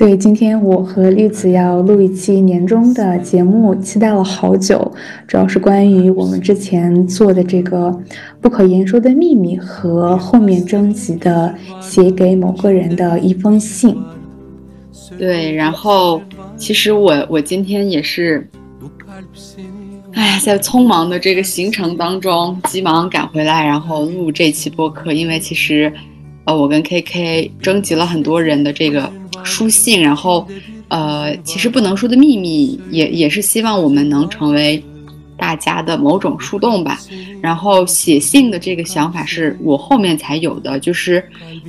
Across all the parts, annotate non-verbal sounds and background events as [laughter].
对，今天我和栗子要录一期年终的节目，期待了好久，主要是关于我们之前做的这个不可言说的秘密和后面征集的写给某个人的一封信。对，然后其实我我今天也是，哎，在匆忙的这个行程当中，急忙赶回来，然后录这期播客，因为其实，呃，我跟 KK 征集了很多人的这个书信，然后，呃，其实不能说的秘密，也也是希望我们能成为大家的某种树洞吧。然后写信的这个想法是我后面才有的，就是，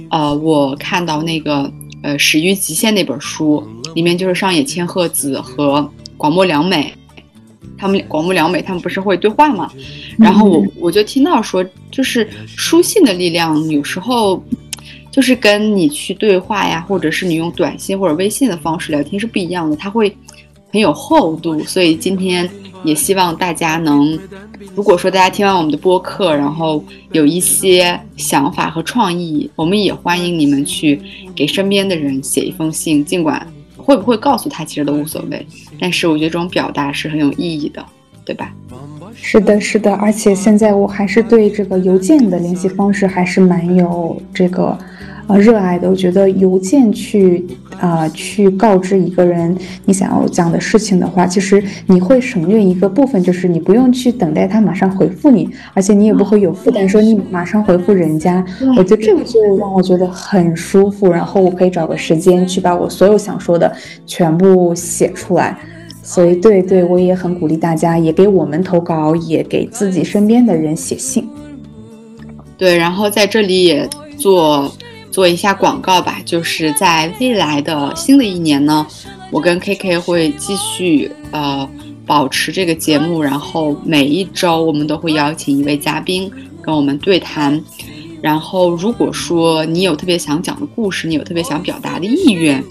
呃，我看到那个。呃，《始于极限》那本书里面就是上野千鹤子和广末凉美，他们广木良美他们不是会对话嘛？然后我我就听到说，就是书信的力量有时候就是跟你去对话呀，或者是你用短信或者微信的方式聊天是不一样的，它会很有厚度。所以今天也希望大家能，如果说大家听完我们的播客，然后有一些想法和创意，我们也欢迎你们去。给身边的人写一封信，尽管会不会告诉他，其实都无所谓。但是我觉得这种表达是很有意义的，对吧？是的，是的。而且现在我还是对这个邮件的联系方式还是蛮有这个呃热爱的。我觉得邮件去啊、呃、去告知一个人你想要讲的事情的话，其实你会省略一个部分，就是你不用去等待他马上回复你，而且你也不会有负担说你马上回复人家。我觉得这个就让我觉得很舒服，然后我可以找个时间去把我所有想说的全部写出来。所以，对对，我也很鼓励大家，也给我们投稿，也给自己身边的人写信。对，然后在这里也做做一下广告吧，就是在未来的新的一年呢，我跟 KK 会继续呃保持这个节目，然后每一周我们都会邀请一位嘉宾跟我们对谈。然后，如果说你有特别想讲的故事，你有特别想表达的意愿，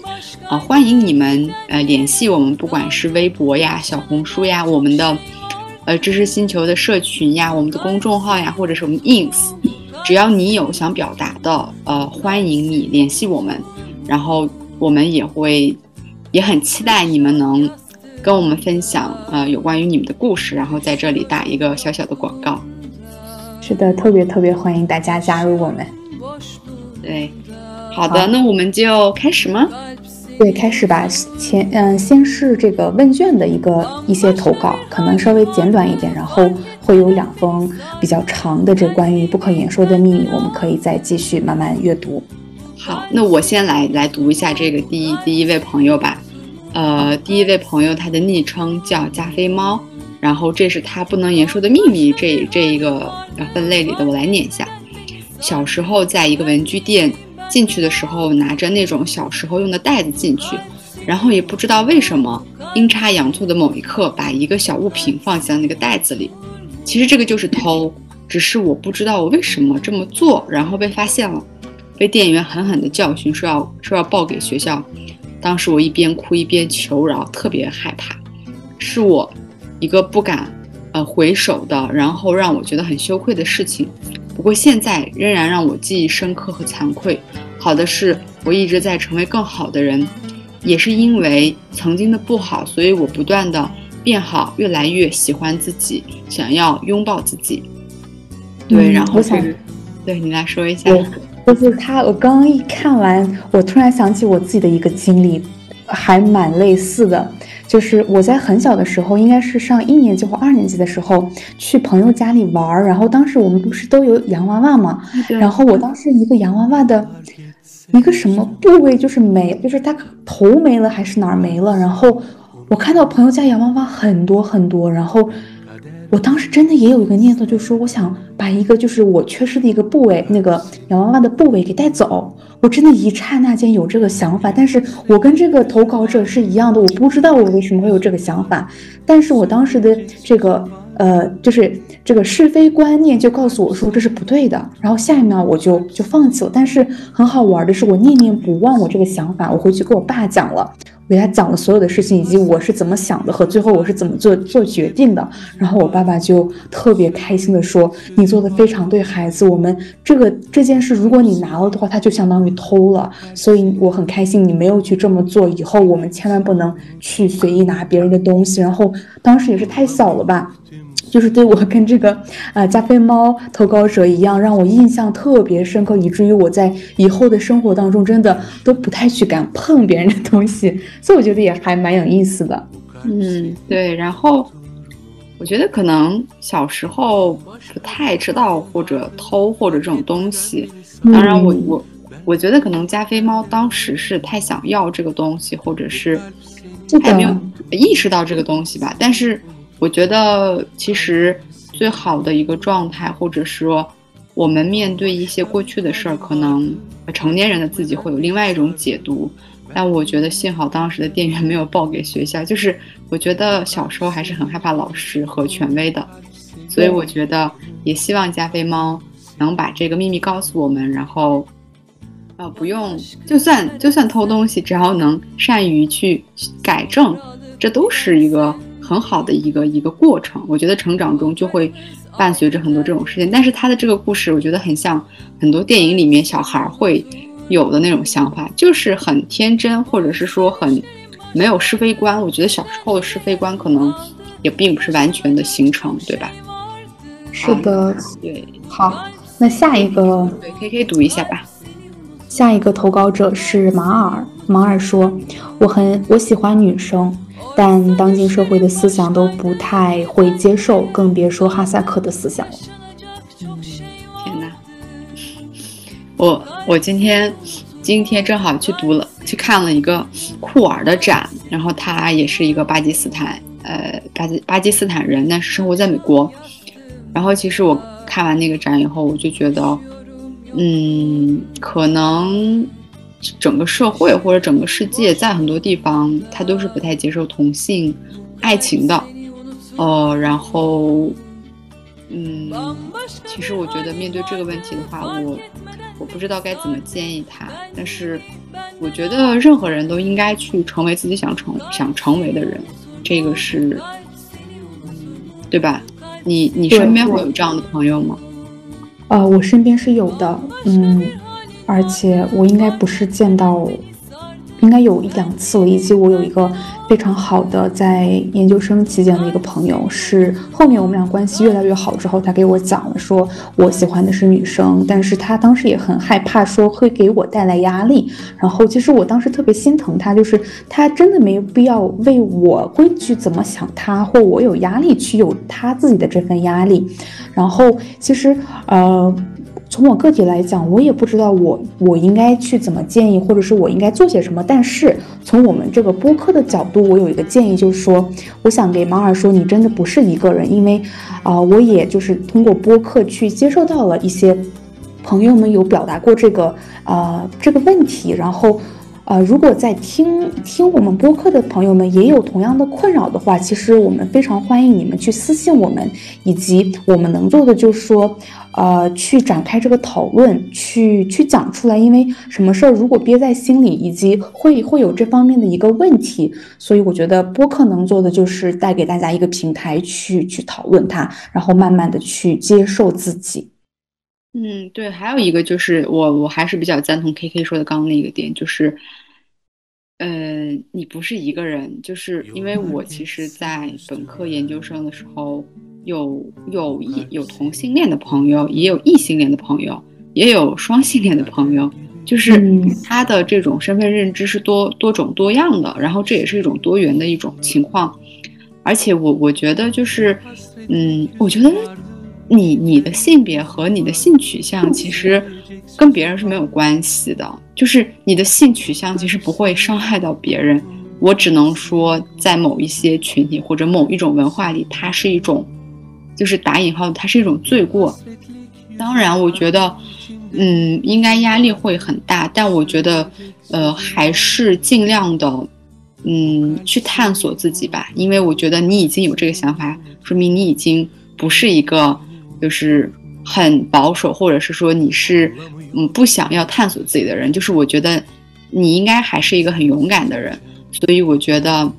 啊、欢迎你们呃联系我们，不管是微博呀、小红书呀、我们的呃知识星球的社群呀、我们的公众号呀，或者是我们 ins，只要你有想表达的，呃，欢迎你联系我们，然后我们也会也很期待你们能跟我们分享呃有关于你们的故事，然后在这里打一个小小的广告。是的，特别特别欢迎大家加入我们。对，好的，好那我们就开始吗？对，开始吧。前嗯，先是这个问卷的一个一些投稿，可能稍微简短一点，然后会有两封比较长的这关于不可言说的秘密，我们可以再继续慢慢阅读。好，那我先来来读一下这个第一第一位朋友吧。呃，第一位朋友他的昵称叫加菲猫。然后这是他不能言说的秘密这这一个分类里的，我来念一下。小时候在一个文具店进去的时候，拿着那种小时候用的袋子进去，然后也不知道为什么阴差阳错的某一刻把一个小物品放进了那个袋子里。其实这个就是偷，只是我不知道我为什么这么做，然后被发现了，被店员狠狠的教训，说要说要报给学校。当时我一边哭一边求饶，特别害怕，是我。一个不敢，呃回首的，然后让我觉得很羞愧的事情。不过现在仍然让我记忆深刻和惭愧。好的是，我一直在成为更好的人，也是因为曾经的不好，所以我不断的变好，越来越喜欢自己，想要拥抱自己。对，嗯、然后我想，对你来说一下。就是他，我刚刚一看完，我突然想起我自己的一个经历，还蛮类似的。就是我在很小的时候，应该是上一年级或二年级的时候，去朋友家里玩儿，然后当时我们不是都有洋娃娃嘛，然后我当时一个洋娃娃的一个什么部位就是没，就是它头没了还是哪儿没了，然后我看到朋友家洋娃娃很多很多，然后我当时真的也有一个念头，就是说我想把一个就是我缺失的一个部位，那个洋娃娃的部位给带走，我真的一刹那间有这个想法，但是我跟这个投稿者是一样的，我不知道我为什么会有这个想法，但是我当时的这个呃，就是这个是非观念就告诉我说这是不对的，然后下一秒我就就放弃了。但是很好玩的是，我念念不忘我这个想法，我回去跟我爸讲了。给他讲了所有的事情，以及我是怎么想的和最后我是怎么做做决定的。然后我爸爸就特别开心的说：“你做的非常对，孩子。我们这个这件事，如果你拿了的话，他就相当于偷了。所以我很开心你没有去这么做。以后我们千万不能去随意拿别人的东西。然后当时也是太小了吧。”就是对我跟这个呃加菲猫投稿者一样，让我印象特别深刻，以至于我在以后的生活当中真的都不太去敢碰别人的东西，所以我觉得也还蛮有意思的。嗯，对。然后我觉得可能小时候不太知道或者偷或者这种东西，当然我我我觉得可能加菲猫当时是太想要这个东西，或者是还没有意识到这个东西吧，但是。我觉得其实最好的一个状态，或者说我们面对一些过去的事儿，可能成年人的自己会有另外一种解读。但我觉得幸好当时的店员没有报给学校。就是我觉得小时候还是很害怕老师和权威的，所以我觉得也希望加菲猫能把这个秘密告诉我们，然后呃不用就算就算偷东西，只要能善于去改正，这都是一个。很好的一个一个过程，我觉得成长中就会伴随着很多这种事情。但是他的这个故事，我觉得很像很多电影里面小孩会有的那种想法，就是很天真，或者是说很没有是非观。我觉得小时候的是非观可能也并不是完全的形成，对吧？是的，对。好，那下一个，对，K K 读一下吧。下一个投稿者是马尔，马尔说：“我很我喜欢女生。”但当今社会的思想都不太会接受，更别说哈萨克的思想了。天哪！我我今天今天正好去读了去看了一个库尔的展，然后他也是一个巴基斯坦呃巴基巴基斯坦人，但是生活在美国。然后其实我看完那个展以后，我就觉得，嗯，可能。整个社会或者整个世界，在很多地方，他都是不太接受同性爱情的，呃，然后，嗯，其实我觉得面对这个问题的话，我我不知道该怎么建议他，但是我觉得任何人都应该去成为自己想成想成为的人，这个是，对吧？你你身边会有这样的朋友吗？呃，我身边是有的，嗯。而且我应该不是见到，应该有一两次了，以及我有一个非常好的在研究生期间的一个朋友，是后面我们俩关系越来越好之后，他给我讲了，说我喜欢的是女生，但是他当时也很害怕，说会给我带来压力。然后其实我当时特别心疼他，就是他真的没有必要为我会去怎么想他，或我有压力去有他自己的这份压力。然后其实呃。从我个体来讲，我也不知道我我应该去怎么建议，或者是我应该做些什么。但是从我们这个播客的角度，我有一个建议，就是说，我想给马尔说，你真的不是一个人，因为啊，我也就是通过播客去接受到了一些朋友们有表达过这个啊这个问题，然后。呃，如果在听听我们播客的朋友们也有同样的困扰的话，其实我们非常欢迎你们去私信我们，以及我们能做的就是说，呃，去展开这个讨论，去去讲出来。因为什么事儿如果憋在心里，以及会会有这方面的一个问题，所以我觉得播客能做的就是带给大家一个平台，去去讨论它，然后慢慢的去接受自己。嗯，对，还有一个就是我我还是比较赞同 K K 说的刚刚那个点，就是。呃，你不是一个人，就是因为我其实，在本科研究生的时候，有有异有同性恋的朋友，也有异性恋的朋友，也有双性恋的朋友，就是他的这种身份认知是多多种多样的，然后这也是一种多元的一种情况，而且我我觉得就是，嗯，我觉得你你的性别和你的性取向其实。跟别人是没有关系的，就是你的性取向其实不会伤害到别人。我只能说，在某一些群体或者某一种文化里，它是一种，就是打引号，它是一种罪过。当然，我觉得，嗯，应该压力会很大，但我觉得，呃，还是尽量的，嗯，去探索自己吧。因为我觉得你已经有这个想法，说明你已经不是一个就是很保守，或者是说你是嗯不想要探索自己的人。就是我觉得你应该还是一个很勇敢的人，所以我觉得，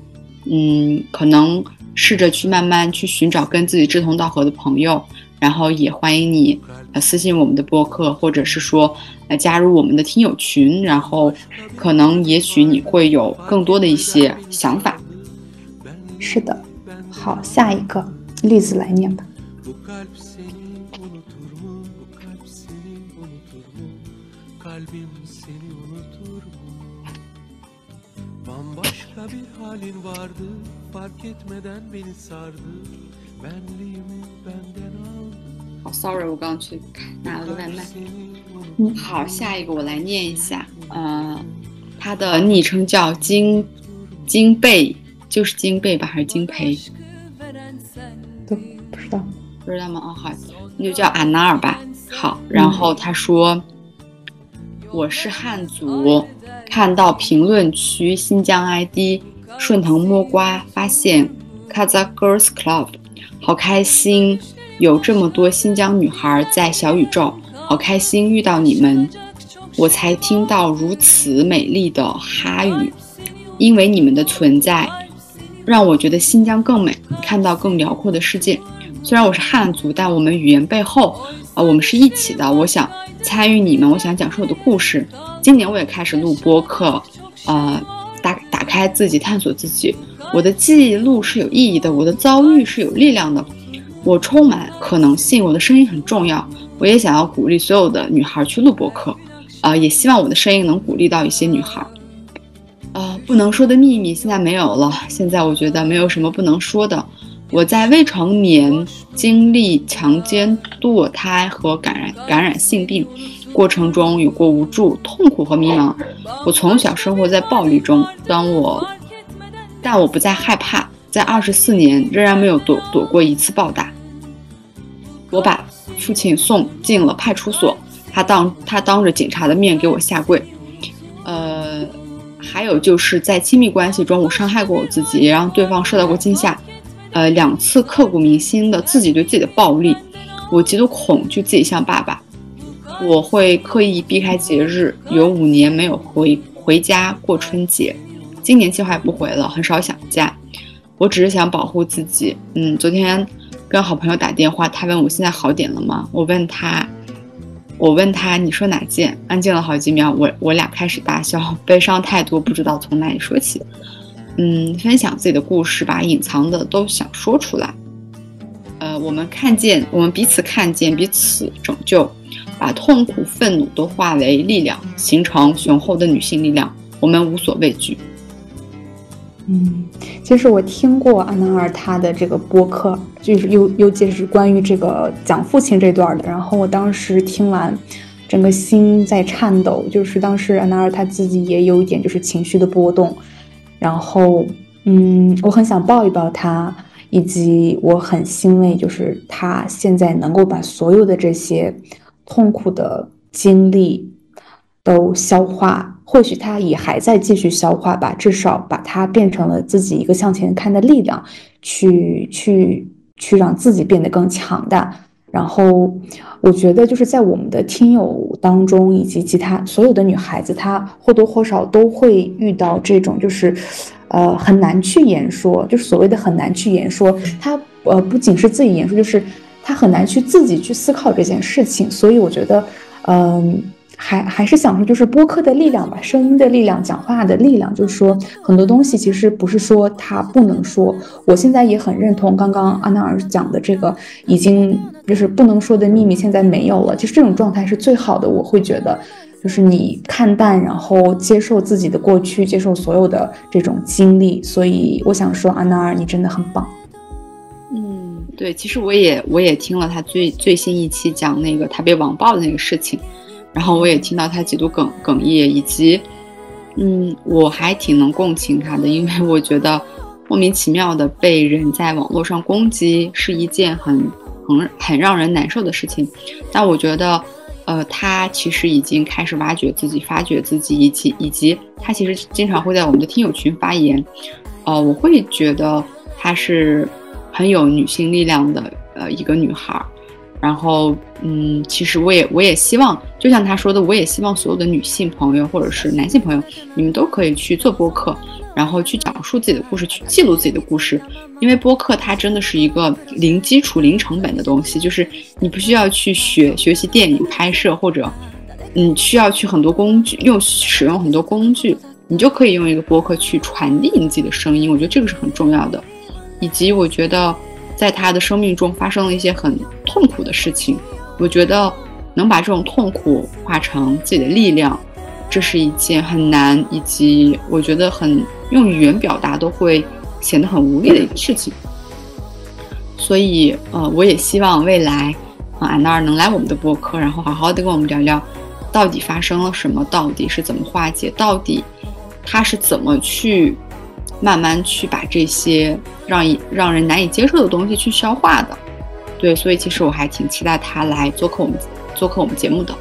嗯，可能试着去慢慢去寻找跟自己志同道合的朋友。然后也欢迎你，呃，私信我们的播客，或者是说，呃，加入我们的听友群。然后，可能也许你会有更多的一些想法。是的，好，下一个例子来念吧。好，sorry，我刚刚去拿了个外卖。嗯，好，下一个我来念一下。呃，他的昵称叫金金贝，就是金贝吧，还是金培？都不知道，不知道吗？哦，好，那就叫阿纳尔吧。好，然后他说我是汉族，看到评论区新疆 ID 顺藤摸瓜发现 Kazakh Girls Club。好开心，有这么多新疆女孩在小宇宙，好开心遇到你们，我才听到如此美丽的哈语，因为你们的存在，让我觉得新疆更美，看到更辽阔的世界。虽然我是汉族，但我们语言背后啊，我们是一起的。我想参与你们，我想讲述我的故事。今年我也开始录播客，呃，打开自己，探索自己。我的记录是有意义的，我的遭遇是有力量的，我充满可能性，我的声音很重要。我也想要鼓励所有的女孩去录播客，啊，也希望我的声音能鼓励到一些女孩。啊，不能说的秘密现在没有了，现在我觉得没有什么不能说的。我在未成年经历强奸、堕胎和感染感染性病过程中有过无助、痛苦和迷茫。我从小生活在暴力中，当我。但我不再害怕，在二十四年仍然没有躲躲过一次暴打。我把父亲送进了派出所，他当他当着警察的面给我下跪。呃，还有就是在亲密关系中，我伤害过我自己，也让对方受到过惊吓。呃，两次刻骨铭心的自己对自己的暴力，我极度恐惧自己像爸爸。我会刻意避开节日，有五年没有回回家过春节。今年计划不回了，很少想家。我只是想保护自己。嗯，昨天跟好朋友打电话，他问我现在好点了吗？我问他，我问他，你说哪件？安静了好几秒，我我俩开始大笑，悲伤太多，不知道从哪里说起。嗯，分享自己的故事，把隐藏的都想说出来。呃，我们看见，我们彼此看见，彼此拯救，把痛苦、愤怒都化为力量，形成雄厚的女性力量。我们无所畏惧。嗯，其实我听过阿纳尔他的这个播客，就是尤尤其是关于这个讲父亲这段的。然后我当时听完，整个心在颤抖。就是当时阿纳尔他自己也有一点就是情绪的波动。然后，嗯，我很想抱一抱他，以及我很欣慰，就是他现在能够把所有的这些痛苦的经历都消化。或许他也还在继续消化吧，至少把它变成了自己一个向前看的力量，去去去让自己变得更强大。然后，我觉得就是在我们的听友当中，以及其他所有的女孩子，她或多或少都会遇到这种，就是，呃，很难去言说，就是所谓的很难去言说。她呃，不仅是自己言说，就是他很难去自己去思考这件事情。所以我觉得，嗯。还还是想说，就是播客的力量吧，声音的力量，讲话的力量。就是说，很多东西其实不是说他不能说。我现在也很认同刚刚阿纳尔讲的这个，已经就是不能说的秘密，现在没有了。其实这种状态是最好的。我会觉得，就是你看淡，然后接受自己的过去，接受所有的这种经历。所以我想说，阿纳尔，你真的很棒。对，其实我也我也听了他最最新一期讲那个他被网暴的那个事情。然后我也听到他几度哽哽咽，以及，嗯，我还挺能共情他的，因为我觉得莫名其妙的被人在网络上攻击是一件很很很让人难受的事情。但我觉得，呃，他其实已经开始挖掘自己、发掘自己，以及以及他其实经常会在我们的听友群发言。呃，我会觉得他是很有女性力量的呃一个女孩。然后，嗯，其实我也我也希望，就像他说的，我也希望所有的女性朋友或者是男性朋友，你们都可以去做播客，然后去讲述自己的故事，去记录自己的故事。因为播客它真的是一个零基础、零成本的东西，就是你不需要去学学习电影拍摄，或者你需要去很多工具，用使用很多工具，你就可以用一个播客去传递你自己的声音。我觉得这个是很重要的，以及我觉得。在他的生命中发生了一些很痛苦的事情，我觉得能把这种痛苦化成自己的力量，这是一件很难，以及我觉得很用语言表达都会显得很无力的一个事情。所以，呃，我也希望未来，啊，安娜尔能来我们的播客，然后好好的跟我们聊聊，到底发生了什么，到底是怎么化解，到底他是怎么去。慢慢去把这些让让人难以接受的东西去消化的，对，所以其实我还挺期待他来做客我们做客我们节目的。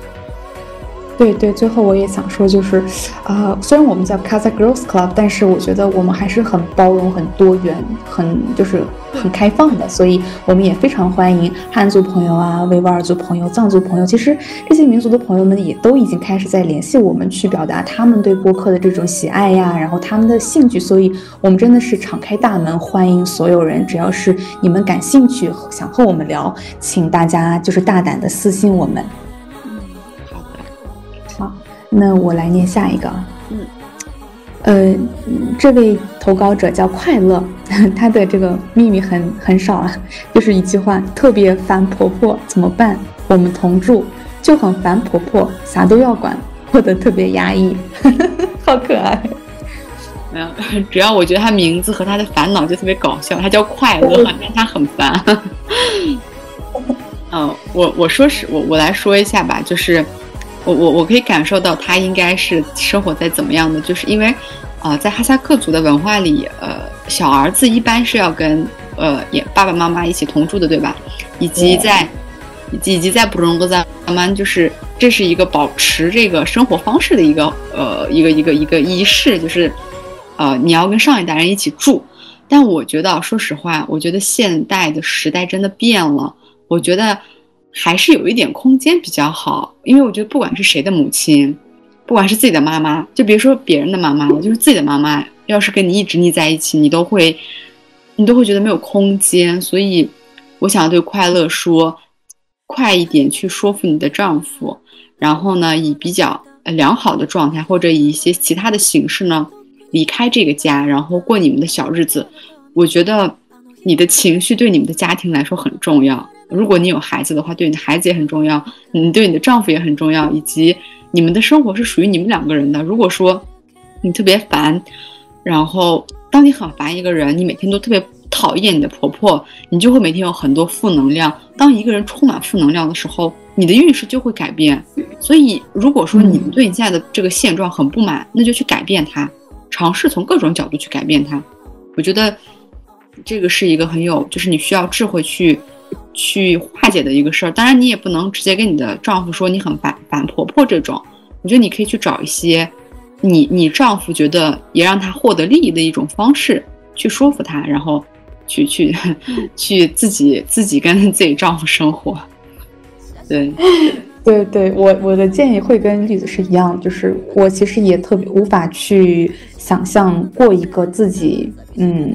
对对，最后我也想说，就是，呃，虽然我们叫 Casa Girls Club，但是我觉得我们还是很包容、很多元、很就是很开放的，所以我们也非常欢迎汉族朋友啊、维吾尔族朋友、藏族朋友。其实这些民族的朋友们也都已经开始在联系我们，去表达他们对播客的这种喜爱呀，然后他们的兴趣。所以我们真的是敞开大门，欢迎所有人，只要是你们感兴趣、想和我们聊，请大家就是大胆的私信我们。那我来念下一个，嗯，呃，这位投稿者叫快乐，[laughs] 他的这个秘密很很少啊，[laughs] 就是一句话，特别烦婆婆怎么办？我们同住就很烦婆婆，啥都要管，过得特别压抑，[laughs] 好可爱。没有，主要我觉得他名字和他的烦恼就特别搞笑，他叫快乐，但他很烦。嗯，我我说是我我来说一下吧，就是。我我我可以感受到他应该是生活在怎么样的，就是因为，呃，在哈萨克族的文化里，呃，小儿子一般是要跟呃也爸爸妈妈一起同住的，对吧？以及在，以及以及在布隆格赞曼，就是这是一个保持这个生活方式的一个呃一个一个一个仪式，就是，呃，你要跟上一代人一起住。但我觉得，说实话，我觉得现代的时代真的变了，我觉得。还是有一点空间比较好，因为我觉得不管是谁的母亲，不管是自己的妈妈，就别说别人的妈妈了，就是自己的妈妈，要是跟你一直腻在一起，你都会，你都会觉得没有空间。所以，我想对快乐说，快一点去说服你的丈夫，然后呢，以比较良好的状态或者以一些其他的形式呢，离开这个家，然后过你们的小日子。我觉得你的情绪对你们的家庭来说很重要。如果你有孩子的话，对你的孩子也很重要，你对你的丈夫也很重要，以及你们的生活是属于你们两个人的。如果说你特别烦，然后当你很烦一个人，你每天都特别讨厌你的婆婆，你就会每天有很多负能量。当一个人充满负能量的时候，你的运势就会改变。所以，如果说你们对你现在的这个现状很不满，那就去改变它，尝试从各种角度去改变它。我觉得这个是一个很有，就是你需要智慧去。去化解的一个事儿，当然你也不能直接跟你的丈夫说你很烦烦婆婆这种，我觉得你可以去找一些你你丈夫觉得也让他获得利益的一种方式去说服他，然后去去 [laughs] 去自己自己跟自己丈夫生活。对 [laughs] 对对，我我的建议会跟栗子是一样，就是我其实也特别无法去想象过一个自己嗯。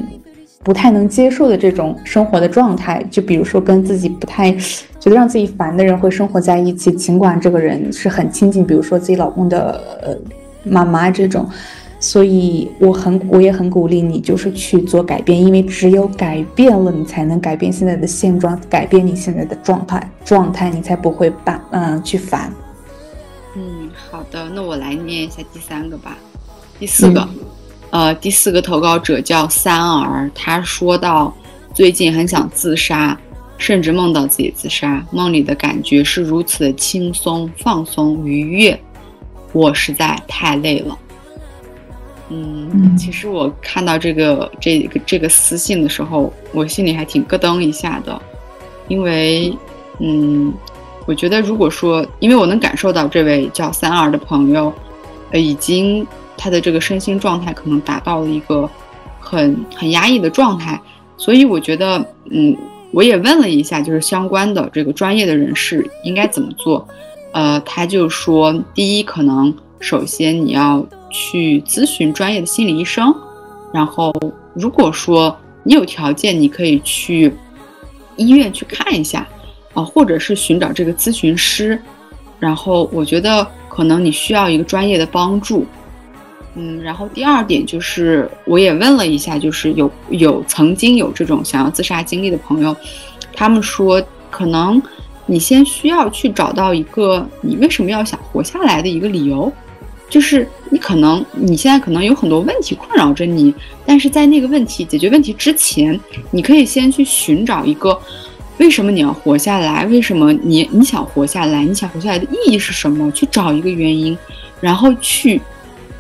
不太能接受的这种生活的状态，就比如说跟自己不太觉得让自己烦的人会生活在一起，尽管这个人是很亲近，比如说自己老公的呃妈妈这种，所以我很我也很鼓励你，就是去做改变，因为只有改变了，你才能改变现在的现状，改变你现在的状态状态，你才不会把嗯去烦。嗯，好的，那我来念一下第三个吧，第四个。呃，第四个投稿者叫三儿，他说到最近很想自杀，甚至梦到自己自杀，梦里的感觉是如此的轻松、放松、愉悦，我实在太累了。嗯，其实我看到这个这个这个私信的时候，我心里还挺咯噔一下的，因为，嗯，我觉得如果说，因为我能感受到这位叫三儿的朋友，呃，已经他的这个身心状态可能达到了一个很很压抑的状态，所以我觉得，嗯，我也问了一下，就是相关的这个专业的人士应该怎么做，呃，他就说，第一，可能首先你要去咨询专业的心理医生，然后如果说你有条件，你可以去医院去看一下。啊，或者是寻找这个咨询师，然后我觉得可能你需要一个专业的帮助，嗯，然后第二点就是我也问了一下，就是有有曾经有这种想要自杀经历的朋友，他们说可能你先需要去找到一个你为什么要想活下来的一个理由，就是你可能你现在可能有很多问题困扰着你，但是在那个问题解决问题之前，你可以先去寻找一个。为什么你要活下来？为什么你你想活下来？你想活下来的意义是什么？去找一个原因，然后去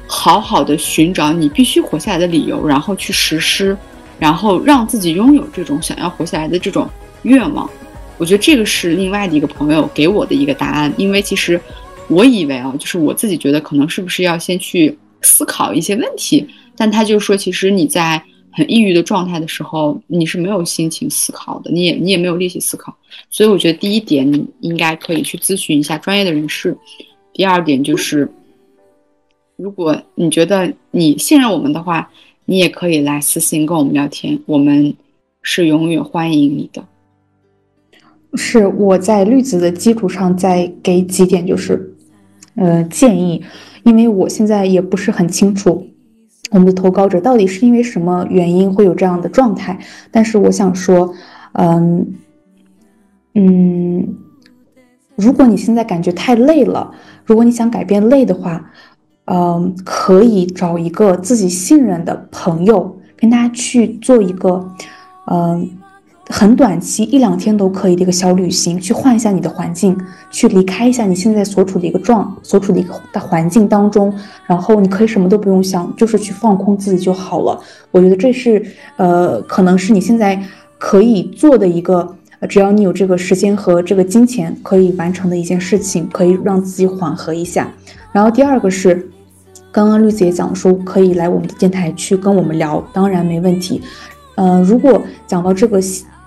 好好的寻找你必须活下来的理由，然后去实施，然后让自己拥有这种想要活下来的这种愿望。我觉得这个是另外的一个朋友给我的一个答案，因为其实我以为啊，就是我自己觉得可能是不是要先去思考一些问题，但他就说，其实你在。很抑郁的状态的时候，你是没有心情思考的，你也你也没有力气思考，所以我觉得第一点你应该可以去咨询一下专业的人士。第二点就是，如果你觉得你信任我们的话，你也可以来私信跟我们聊天，我们是永远欢迎你的。是我在绿子的基础上再给几点，就是，呃，建议，因为我现在也不是很清楚。我们的投稿者到底是因为什么原因会有这样的状态？但是我想说，嗯嗯，如果你现在感觉太累了，如果你想改变累的话，嗯，可以找一个自己信任的朋友，跟他去做一个，嗯。很短期一两天都可以的一个小旅行，去换一下你的环境，去离开一下你现在所处的一个状，所处的一个大环境当中，然后你可以什么都不用想，就是去放空自己就好了。我觉得这是呃，可能是你现在可以做的一个，只要你有这个时间和这个金钱可以完成的一件事情，可以让自己缓和一下。然后第二个是，刚刚绿子也讲说可以来我们的电台去跟我们聊，当然没问题。呃，如果讲到这个。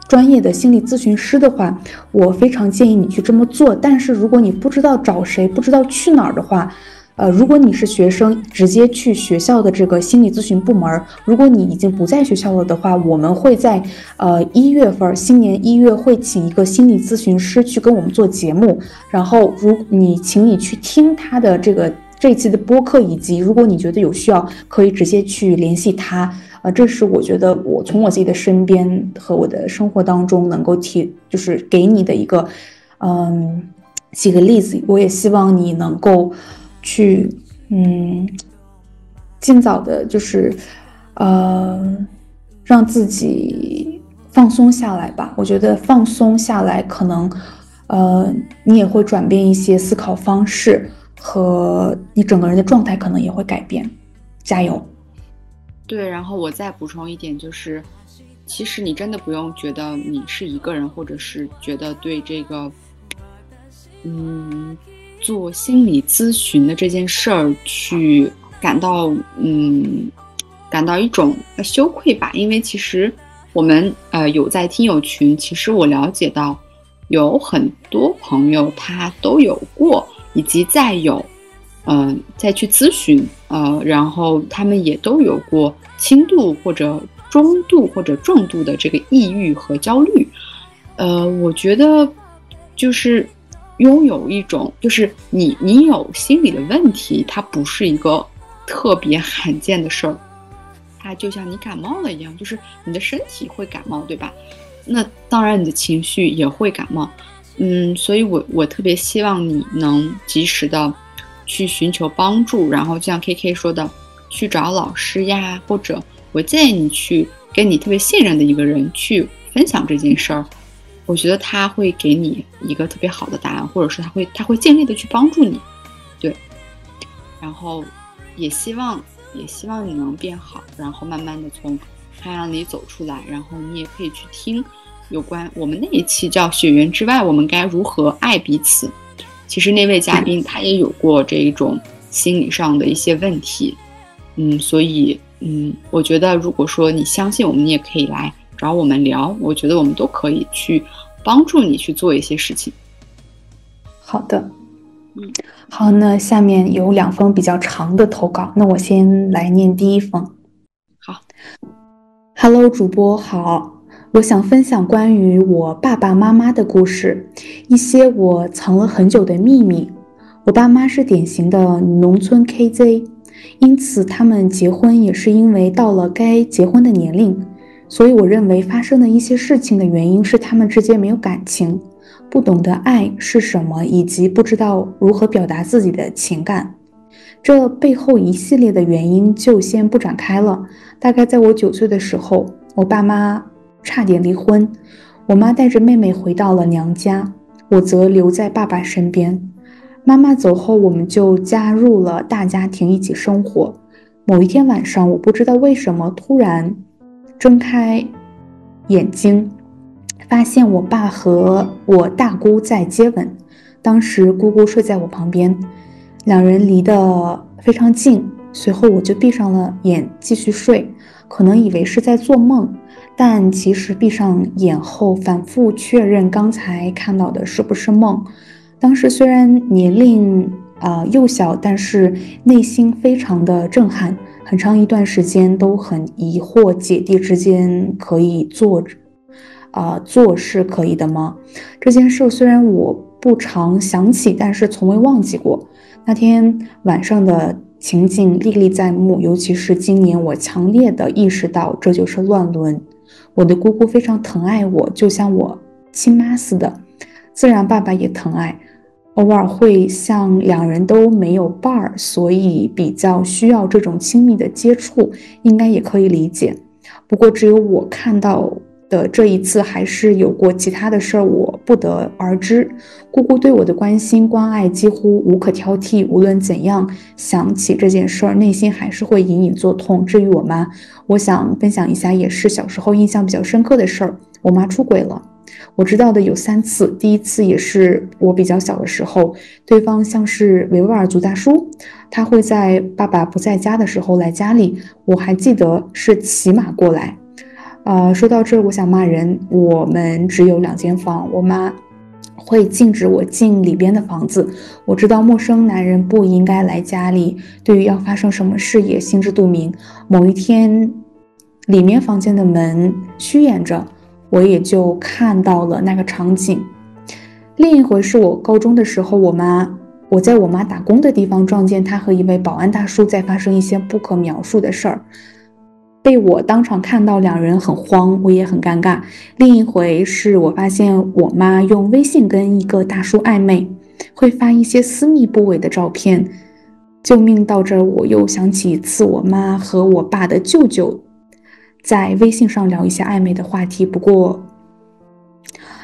专业的心理咨询师的话，我非常建议你去这么做。但是如果你不知道找谁，不知道去哪儿的话，呃，如果你是学生，直接去学校的这个心理咨询部门。如果你已经不在学校了的话，我们会在呃一月份，新年一月会请一个心理咨询师去跟我们做节目。然后，如你请你去听他的这个这一期的播客，以及如果你觉得有需要，可以直接去联系他。啊，这是我觉得我从我自己的身边和我的生活当中能够提，就是给你的一个，嗯，几个例子。我也希望你能够去，嗯，尽早的，就是，呃，让自己放松下来吧。我觉得放松下来，可能，呃，你也会转变一些思考方式，和你整个人的状态可能也会改变。加油！对，然后我再补充一点，就是其实你真的不用觉得你是一个人，或者是觉得对这个，嗯，做心理咨询的这件事儿去感到嗯，感到一种羞愧吧。因为其实我们呃有在听友群，其实我了解到有很多朋友他都有过，以及再有。嗯，再去咨询，呃，然后他们也都有过轻度或者中度或者重度的这个抑郁和焦虑，呃，我觉得就是拥有一种，就是你你有心理的问题，它不是一个特别罕见的事儿，它就像你感冒了一样，就是你的身体会感冒，对吧？那当然你的情绪也会感冒，嗯，所以我我特别希望你能及时的。去寻求帮助，然后就像 K K 说的，去找老师呀，或者我建议你去跟你特别信任的一个人去分享这件事儿，我觉得他会给你一个特别好的答案，或者是他会他会尽力的去帮助你，对，然后也希望也希望你能变好，然后慢慢的从黑暗里走出来，然后你也可以去听，有关我们那一期叫《血缘之外，我们该如何爱彼此》。其实那位嘉宾他也有过这一种心理上的一些问题，嗯，所以嗯，我觉得如果说你相信我们，你也可以来找我们聊，我觉得我们都可以去帮助你去做一些事情。好的，嗯，好，那下面有两封比较长的投稿，那我先来念第一封。好，Hello，主播好。我想分享关于我爸爸妈妈的故事，一些我藏了很久的秘密。我爸妈是典型的农村 KZ，因此他们结婚也是因为到了该结婚的年龄。所以我认为发生的一些事情的原因是他们之间没有感情，不懂得爱是什么，以及不知道如何表达自己的情感。这背后一系列的原因就先不展开了。大概在我九岁的时候，我爸妈。差点离婚，我妈带着妹妹回到了娘家，我则留在爸爸身边。妈妈走后，我们就加入了大家庭一起生活。某一天晚上，我不知道为什么突然睁开眼睛，发现我爸和我大姑在接吻。当时姑姑睡在我旁边，两人离得非常近。随后我就闭上了眼继续睡，可能以为是在做梦。但其实闭上眼后，反复确认刚才看到的是不是梦。当时虽然年龄啊幼小，但是内心非常的震撼。很长一段时间都很疑惑，姐弟之间可以做，啊做是可以的吗？这件事虽然我不常想起，但是从未忘记过。那天晚上的情景历历在目，尤其是今年，我强烈的意识到这就是乱伦。我的姑姑非常疼爱我，就像我亲妈似的。自然，爸爸也疼爱，偶尔会像两人都没有伴儿，所以比较需要这种亲密的接触，应该也可以理解。不过，只有我看到。的这一次还是有过其他的事儿，我不得而知。姑姑对我的关心关爱几乎无可挑剔，无论怎样想起这件事儿，内心还是会隐隐作痛。至于我妈，我想分享一下，也是小时候印象比较深刻的事儿。我妈出轨了，我知道的有三次。第一次也是我比较小的时候，对方像是维吾尔族大叔，他会在爸爸不在家的时候来家里，我还记得是骑马过来。呃，说到这，我想骂人。我们只有两间房，我妈会禁止我进里边的房子。我知道陌生男人不应该来家里，对于要发生什么事也心知肚明。某一天，里面房间的门虚掩着，我也就看到了那个场景。另一回是我高中的时候，我妈我在我妈打工的地方撞见她和一位保安大叔在发生一些不可描述的事儿。被我当场看到，两人很慌，我也很尴尬。另一回是我发现我妈用微信跟一个大叔暧昧，会发一些私密部位的照片。救命！到这儿我又想起一次我妈和我爸的舅舅在微信上聊一些暧昧的话题，不过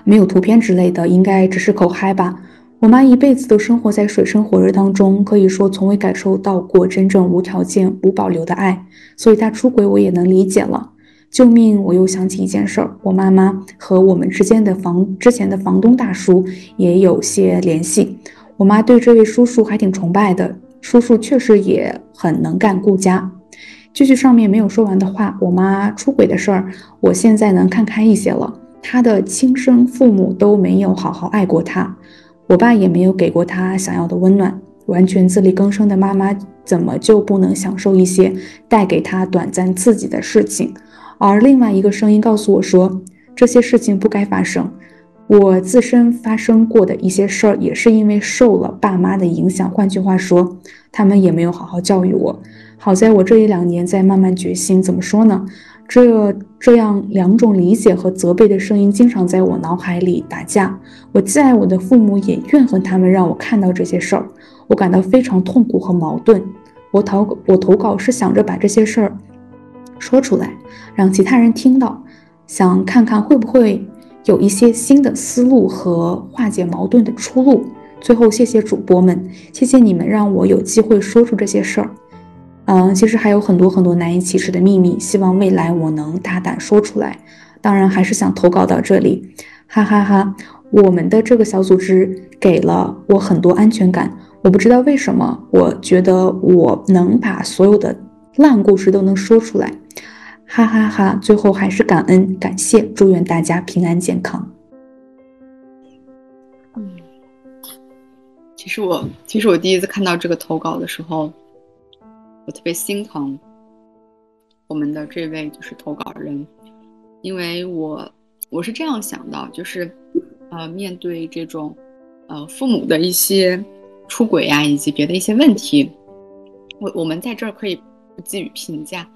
没有图片之类的，应该只是口嗨吧。我妈一辈子都生活在水深火热当中，可以说从未感受到过真正无条件、无保留的爱，所以她出轨我也能理解了。救命！我又想起一件事儿，我妈妈和我们之间的房之前的房东大叔也有些联系。我妈对这位叔叔还挺崇拜的，叔叔确实也很能干顾家。继续上面没有说完的话，我妈出轨的事儿，我现在能看开一些了。她的亲生父母都没有好好爱过她。我爸也没有给过他想要的温暖，完全自力更生的妈妈怎么就不能享受一些带给他短暂刺激的事情？而另外一个声音告诉我说，这些事情不该发生。我自身发生过的一些事儿，也是因为受了爸妈的影响。换句话说，他们也没有好好教育我。好在我这一两年在慢慢觉醒。怎么说呢？这这样两种理解和责备的声音经常在我脑海里打架。我既爱我的父母，也怨恨他们让我看到这些事儿。我感到非常痛苦和矛盾。我投我投稿是想着把这些事儿说出来，让其他人听到，想看看会不会有一些新的思路和化解矛盾的出路。最后，谢谢主播们，谢谢你们让我有机会说出这些事儿。嗯，其实还有很多很多难以启齿的秘密，希望未来我能大胆说出来。当然还是想投稿到这里，哈哈哈！我们的这个小组织给了我很多安全感，我不知道为什么，我觉得我能把所有的烂故事都能说出来，哈哈哈！最后还是感恩感谢，祝愿大家平安健康。嗯，其实我其实我第一次看到这个投稿的时候，我特别心疼我们的这位就是投稿人，因为我我是这样想的，就是。呃，面对这种，呃，父母的一些出轨呀，以及别的一些问题，我我们在这儿可以不给予评价，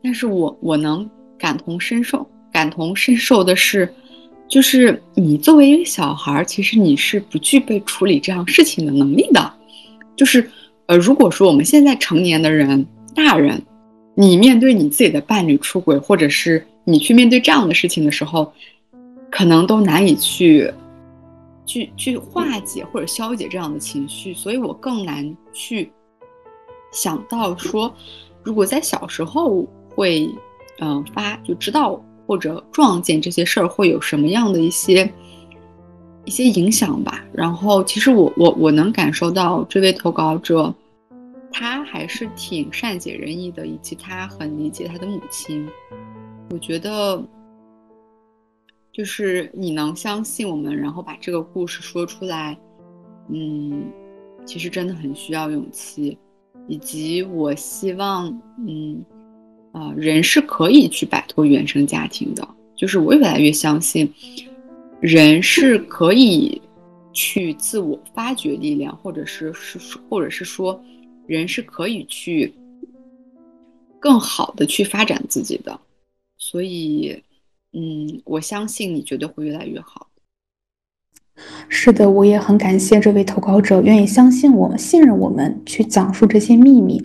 但是我我能感同身受，感同身受的是，就是你作为一个小孩儿，其实你是不具备处理这样事情的能力的，就是，呃，如果说我们现在成年的人，大人，你面对你自己的伴侣出轨，或者是你去面对这样的事情的时候。可能都难以去，去去化解或者消解这样的情绪，所以我更难去想到说，如果在小时候会，嗯发就知道或者撞见这些事儿会有什么样的一些一些影响吧。然后其实我我我能感受到这位投稿者，他还是挺善解人意的，以及他很理解他的母亲。我觉得。就是你能相信我们，然后把这个故事说出来，嗯，其实真的很需要勇气，以及我希望，嗯，啊，人是可以去摆脱原生家庭的。就是我越来越相信，人是可以去自我发掘力量，或者是是，或者是说，人是可以去更好的去发展自己的，所以。嗯，我相信你绝对会越来越好。是的，我也很感谢这位投稿者愿意相信我们、信任我们去讲述这些秘密。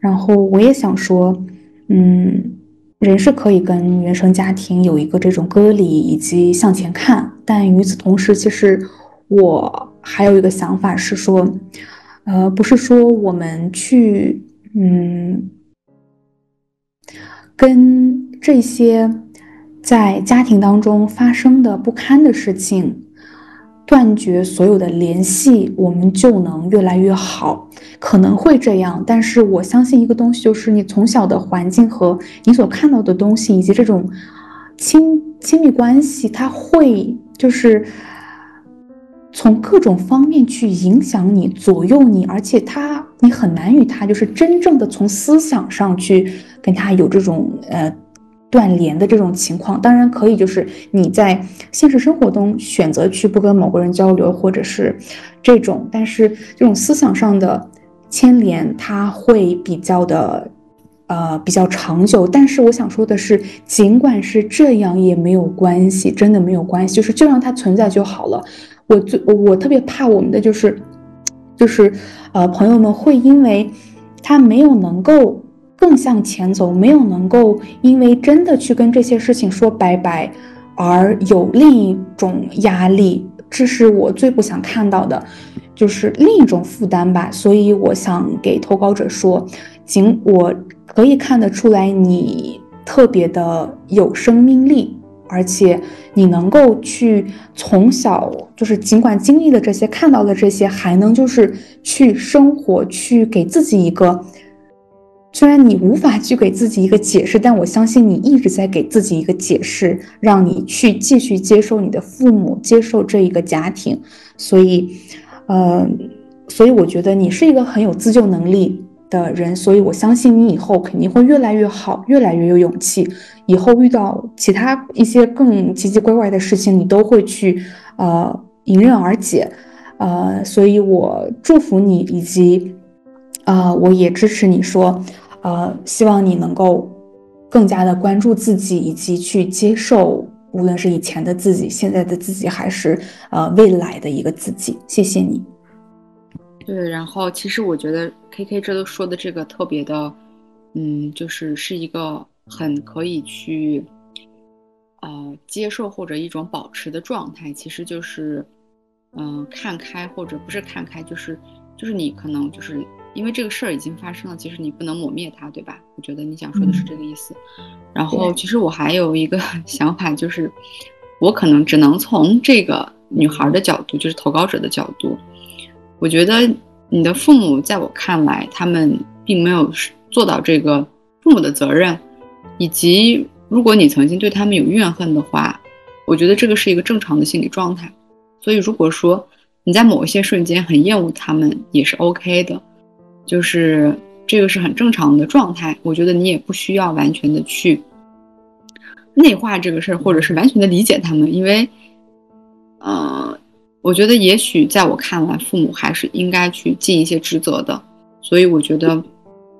然后我也想说，嗯，人是可以跟原生家庭有一个这种割离以及向前看，但与此同时，其实我还有一个想法是说，呃，不是说我们去，嗯，跟这些。在家庭当中发生的不堪的事情，断绝所有的联系，我们就能越来越好。可能会这样，但是我相信一个东西，就是你从小的环境和你所看到的东西，以及这种亲亲密关系，它会就是从各种方面去影响你、左右你，而且他你很难与他就是真正的从思想上去跟他有这种呃。断联的这种情况，当然可以，就是你在现实生活中选择去不跟某个人交流，或者是这种，但是这种思想上的牵连，它会比较的，呃，比较长久。但是我想说的是，尽管是这样，也没有关系，真的没有关系，就是就让它存在就好了。我最我特别怕我们的就是，就是呃，朋友们会因为他没有能够。更向前走，没有能够因为真的去跟这些事情说拜拜，而有另一种压力，这是我最不想看到的，就是另一种负担吧。所以我想给投稿者说，仅我可以看得出来，你特别的有生命力，而且你能够去从小就是尽管经历了这些，看到了这些，还能就是去生活，去给自己一个。虽然你无法去给自己一个解释，但我相信你一直在给自己一个解释，让你去继续接受你的父母，接受这一个家庭。所以，呃，所以我觉得你是一个很有自救能力的人，所以我相信你以后肯定会越来越好，越来越有勇气。以后遇到其他一些更奇奇怪怪的事情，你都会去呃迎刃而解。呃，所以我祝福你，以及呃，我也支持你说。呃，希望你能够更加的关注自己，以及去接受，无论是以前的自己、现在的自己，还是呃未来的一个自己。谢谢你。对，然后其实我觉得 K K 这都说的这个特别的，嗯，就是是一个很可以去呃接受或者一种保持的状态，其实就是嗯看开或者不是看开，就是就是你可能就是因为这个事儿已经发生了，其实你不能抹灭它，对吧？我觉得你想说的是这个意思。然后，其实我还有一个 [laughs] 想法，就是我可能只能从这个女孩的角度，就是投稿者的角度，我觉得你的父母在我看来，他们并没有做到这个父母的责任，以及如果你曾经对他们有怨恨的话，我觉得这个是一个正常的心理状态。所以，如果说你在某一些瞬间很厌恶他们，也是 OK 的。就是这个是很正常的状态，我觉得你也不需要完全的去内化这个事儿，或者是完全的理解他们，因为，呃，我觉得也许在我看来，父母还是应该去尽一些职责的，所以我觉得，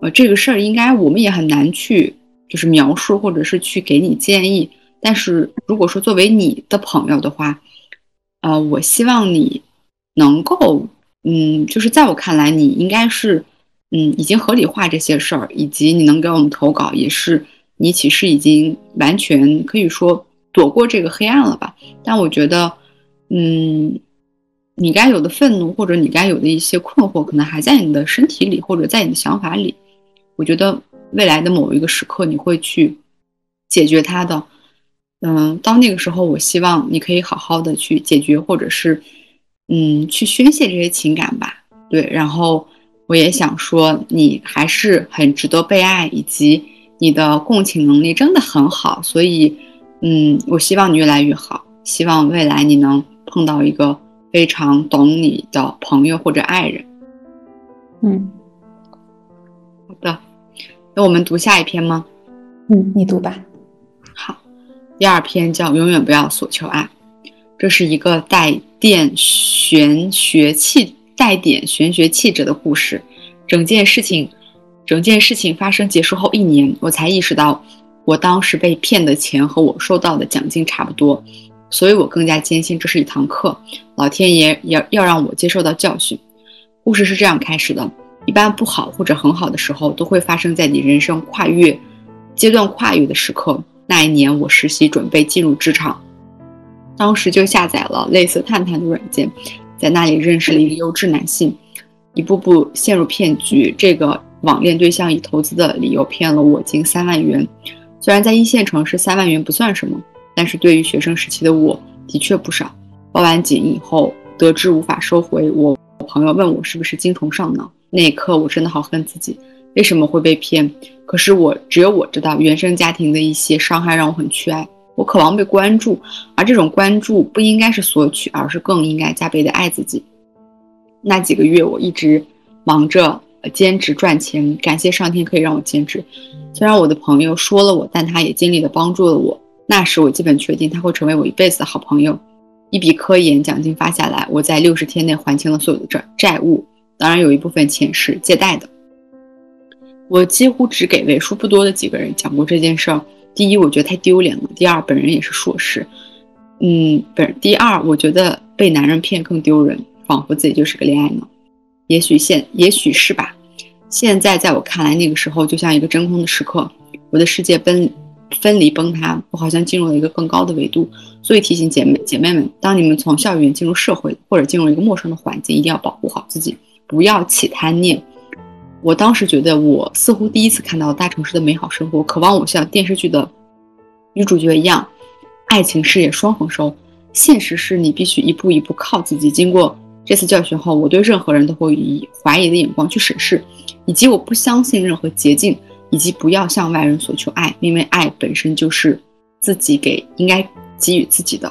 呃，这个事儿应该我们也很难去就是描述，或者是去给你建议。但是如果说作为你的朋友的话，呃，我希望你能够，嗯，就是在我看来，你应该是。嗯，已经合理化这些事儿，以及你能给我们投稿，也是你其实已经完全可以说躲过这个黑暗了吧？但我觉得，嗯，你该有的愤怒或者你该有的一些困惑，可能还在你的身体里或者在你的想法里。我觉得未来的某一个时刻你会去解决它的。嗯，到那个时候，我希望你可以好好的去解决，或者是嗯去宣泄这些情感吧。对，然后。我也想说，你还是很值得被爱，以及你的共情能力真的很好。所以，嗯，我希望你越来越好，希望未来你能碰到一个非常懂你的朋友或者爱人。嗯，好的，那我们读下一篇吗？嗯，你读吧。好，第二篇叫《永远不要索求爱》，这是一个带电玄学气。带点玄学气质的故事，整件事情，整件事情发生结束后一年，我才意识到，我当时被骗的钱和我收到的奖金差不多，所以我更加坚信这是一堂课，老天爷要要让我接受到教训。故事是这样开始的：一般不好或者很好的时候，都会发生在你人生跨越阶段跨越的时刻。那一年，我实习准备进入职场，当时就下载了类似探探的软件。在那里认识了一个优质男性，一步步陷入骗局。这个网恋对象以投资的理由骗了我近三万元。虽然在一线城市三万元不算什么，但是对于学生时期的我的确不少。报完警以后，得知无法收回，我朋友问我是不是精虫上脑。那一刻，我真的好恨自己，为什么会被骗？可是我只有我知道，原生家庭的一些伤害让我很缺爱。我渴望被关注，而这种关注不应该是索取，而是更应该加倍的爱自己。那几个月，我一直忙着兼职赚钱，感谢上天可以让我兼职。虽然我的朋友说了我，但他也尽力的帮助了我。那时我基本确定他会成为我一辈子的好朋友。一笔科研奖金发下来，我在六十天内还清了所有的债债务，当然有一部分钱是借贷的。我几乎只给为数不多的几个人讲过这件事儿。第一，我觉得太丢脸了。第二，本人也是硕士，嗯，本第二，我觉得被男人骗更丢人，仿佛自己就是个恋爱脑。也许现，也许是吧。现在在我看来，那个时候就像一个真空的时刻，我的世界分分离崩塌，我好像进入了一个更高的维度。所以提醒姐妹姐妹们，当你们从校园进入社会，或者进入一个陌生的环境，一定要保护好自己，不要起贪念。我当时觉得，我似乎第一次看到大城市的美好生活，渴望我像电视剧的女主角一样，爱情事业双丰收。现实是你必须一步一步靠自己。经过这次教训后，我对任何人都会以怀疑的眼光去审视，以及我不相信任何捷径，以及不要向外人索求爱，因为爱本身就是自己给应该给予自己的。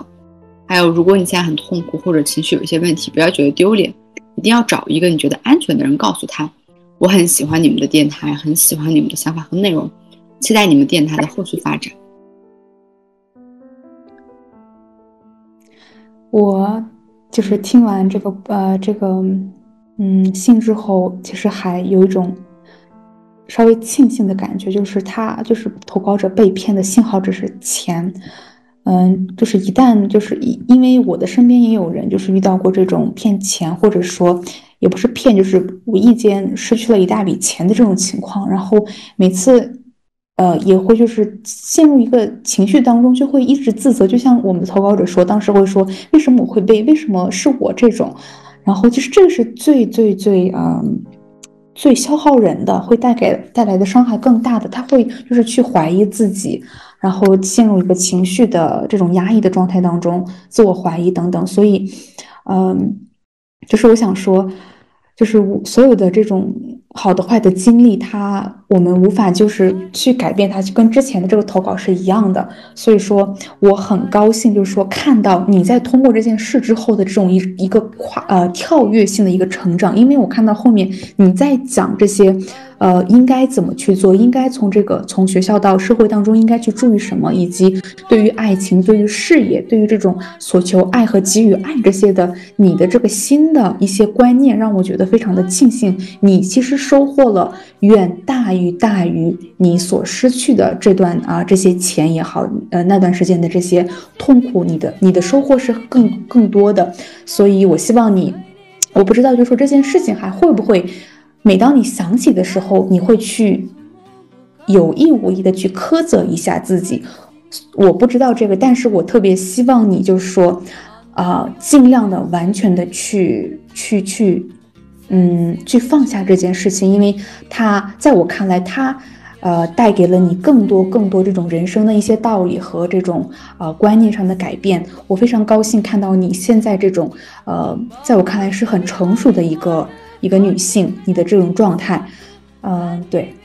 还有，如果你现在很痛苦或者情绪有一些问题，不要觉得丢脸，一定要找一个你觉得安全的人告诉他。我很喜欢你们的电台，很喜欢你们的想法和内容，期待你们电台的后续发展。我就是听完这个呃这个嗯信之后，其实还有一种稍微庆幸的感觉，就是他就是投稿者被骗的信号只是钱，嗯，就是一旦就是因因为我的身边也有人就是遇到过这种骗钱，或者说。也不是骗，就是无意间失去了一大笔钱的这种情况，然后每次，呃，也会就是陷入一个情绪当中，就会一直自责。就像我们的投稿者说，当时会说，为什么我会被？为什么是我这种？然后就是这个是最最最，嗯，最消耗人的，会带给带来的伤害更大的。他会就是去怀疑自己，然后陷入一个情绪的这种压抑的状态当中，自我怀疑等等。所以，嗯，就是我想说。就是所有的这种好的坏的经历，它我们无法就是去改变它，就跟之前的这个投稿是一样的。所以说我很高兴，就是说看到你在通过这件事之后的这种一一个跨呃跳跃性的一个成长，因为我看到后面你在讲这些。呃，应该怎么去做？应该从这个从学校到社会当中应该去注意什么？以及对于爱情、对于事业、对于这种所求爱和给予爱这些的，你的这个新的一些观念，让我觉得非常的庆幸。你其实收获了远大于大于你所失去的这段啊这些钱也好，呃那段时间的这些痛苦，你的你的收获是更更多的。所以我希望你，我不知道就说这件事情还会不会。每当你想起的时候，你会去有意无意的去苛责一下自己。我不知道这个，但是我特别希望你就是说，啊，尽量的完全的去去去，嗯，去放下这件事情，因为它在我看来，它呃带给了你更多更多这种人生的一些道理和这种呃观念上的改变。我非常高兴看到你现在这种呃，在我看来是很成熟的一个。一个女性，你的这种状态，嗯，对，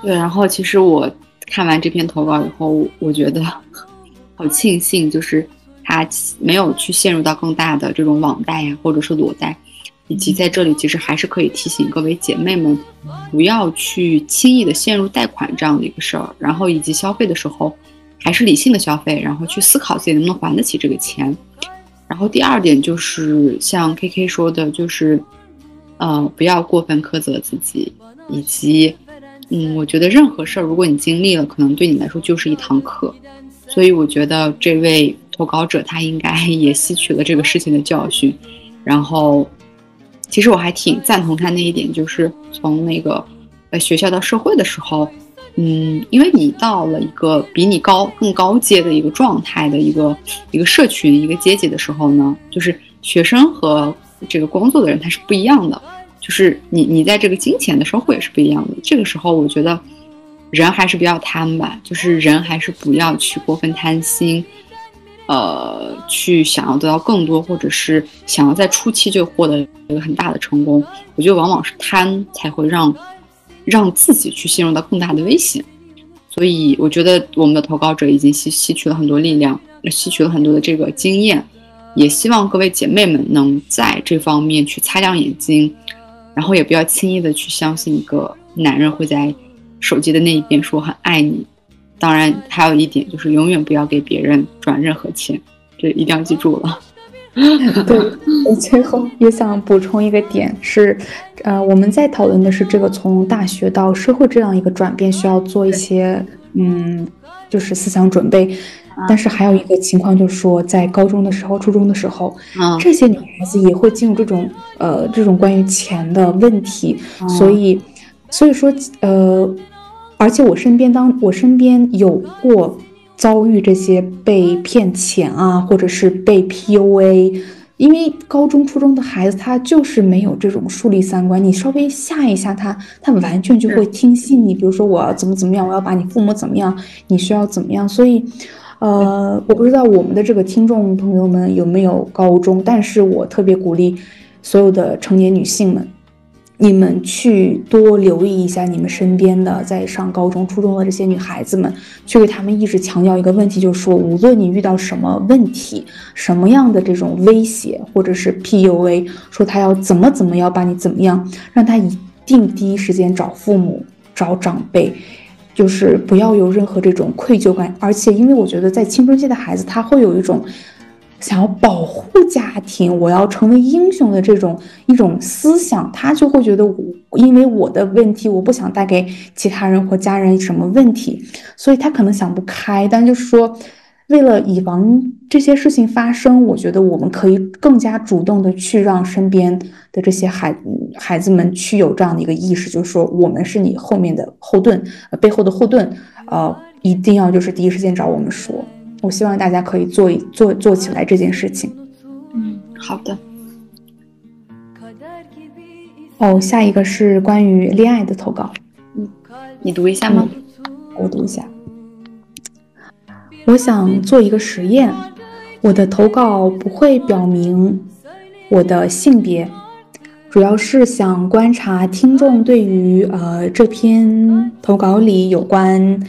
对。然后其实我看完这篇投稿以后，我觉得 [laughs] 好庆幸，就是他没有去陷入到更大的这种网贷呀，或者是裸贷，以及在这里其实还是可以提醒各位姐妹们，不要去轻易的陷入贷款这样的一个事儿。然后以及消费的时候，还是理性的消费，然后去思考自己能不能还得起这个钱。然后第二点就是像 K K 说的，就是。呃，不要过分苛责自己，以及，嗯，我觉得任何事儿，如果你经历了，可能对你来说就是一堂课，所以我觉得这位投稿者他应该 [laughs] 也吸取了这个事情的教训，然后，其实我还挺赞同他那一点，就是从那个呃学校到社会的时候，嗯，因为你到了一个比你高更高阶的一个状态的一个一个社群一个阶级的时候呢，就是学生和。这个工作的人他是不一样的，就是你你在这个金钱的收获也是不一样的。这个时候，我觉得人还是不要贪吧，就是人还是不要去过分贪心，呃，去想要得到更多，或者是想要在初期就获得一个很大的成功。我觉得往往是贪才会让让自己去陷入到更大的危险。所以，我觉得我们的投稿者已经吸吸取了很多力量，吸取了很多的这个经验。也希望各位姐妹们能在这方面去擦亮眼睛，然后也不要轻易的去相信一个男人会在手机的那一边说很爱你。当然，还有一点就是永远不要给别人转任何钱，这一定要记住了。[laughs] 对，我最后也想补充一个点是，呃，我们在讨论的是这个从大学到社会这样一个转变需要做一些，嗯，就是思想准备。但是还有一个情况，就是说，在高中的时候、初中的时候，这些女孩子也会进入这种呃这种关于钱的问题，所以，所以说呃，而且我身边当我身边有过遭遇这些被骗钱啊，或者是被 PUA，因为高中、初中的孩子他就是没有这种树立三观，你稍微吓一吓他，他完全就会听信你，比如说我要怎么怎么样，我要把你父母怎么样，你需要怎么样，所以。呃，我不知道我们的这个听众朋友们有没有高中，但是我特别鼓励所有的成年女性们，你们去多留意一下你们身边的在上高中、初中的这些女孩子们，去给他们一直强调一个问题，就是说，无论你遇到什么问题、什么样的这种威胁或者是 PUA，说他要怎么怎么要把你怎么样，让他一定第一时间找父母、找长辈。就是不要有任何这种愧疚感，而且因为我觉得在青春期的孩子，他会有一种想要保护家庭，我要成为英雄的这种一种思想，他就会觉得我因为我的问题，我不想带给其他人或家人什么问题，所以他可能想不开，但就是说。为了以防这些事情发生，我觉得我们可以更加主动的去让身边的这些孩孩子们去有这样的一个意识，就是说我们是你后面的后盾，呃，背后的后盾，呃，一定要就是第一时间找我们说。我希望大家可以做一做做起来这件事情。嗯，好的。哦，下一个是关于恋爱的投稿。嗯，你读一下吗？我读一下。我想做一个实验，我的投稿不会表明我的性别，主要是想观察听众对于呃这篇投稿里有关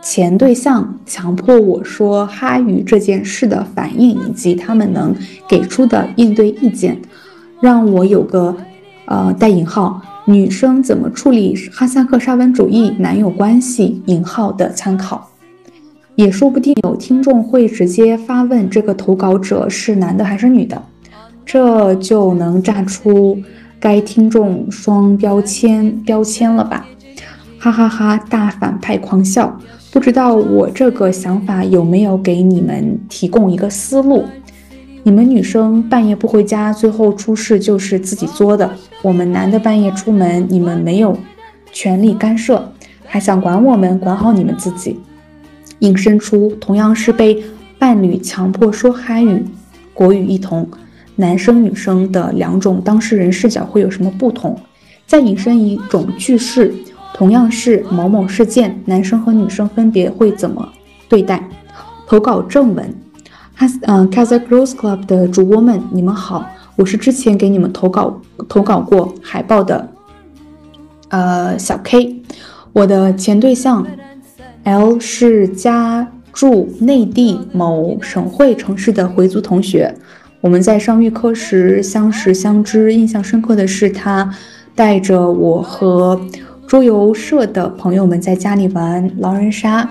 前对象强迫我说哈语这件事的反应，以及他们能给出的应对意见，让我有个呃带引号女生怎么处理哈萨克沙文主义男友关系引号的参考。也说不定有听众会直接发问：这个投稿者是男的还是女的？这就能炸出该听众双标签标签了吧？哈哈哈！大反派狂笑。不知道我这个想法有没有给你们提供一个思路？你们女生半夜不回家，最后出事就是自己作的。我们男的半夜出门，你们没有权利干涉，还想管我们？管好你们自己。引申出同样是被伴侣强迫说韩语，国语一同，男生女生的两种当事人视角会有什么不同？再引申一种句式，同样是某某事件，男生和女生分别会怎么对待？投稿正文，哈嗯 k a z a Girls Club 的主播们，你们好，我是之前给你们投稿投稿过海报的，呃小 K，我的前对象。L 是家住内地某省会城市的回族同学，我们在上预科时相识相知。印象深刻的是，他带着我和桌游社的朋友们在家里玩狼人杀，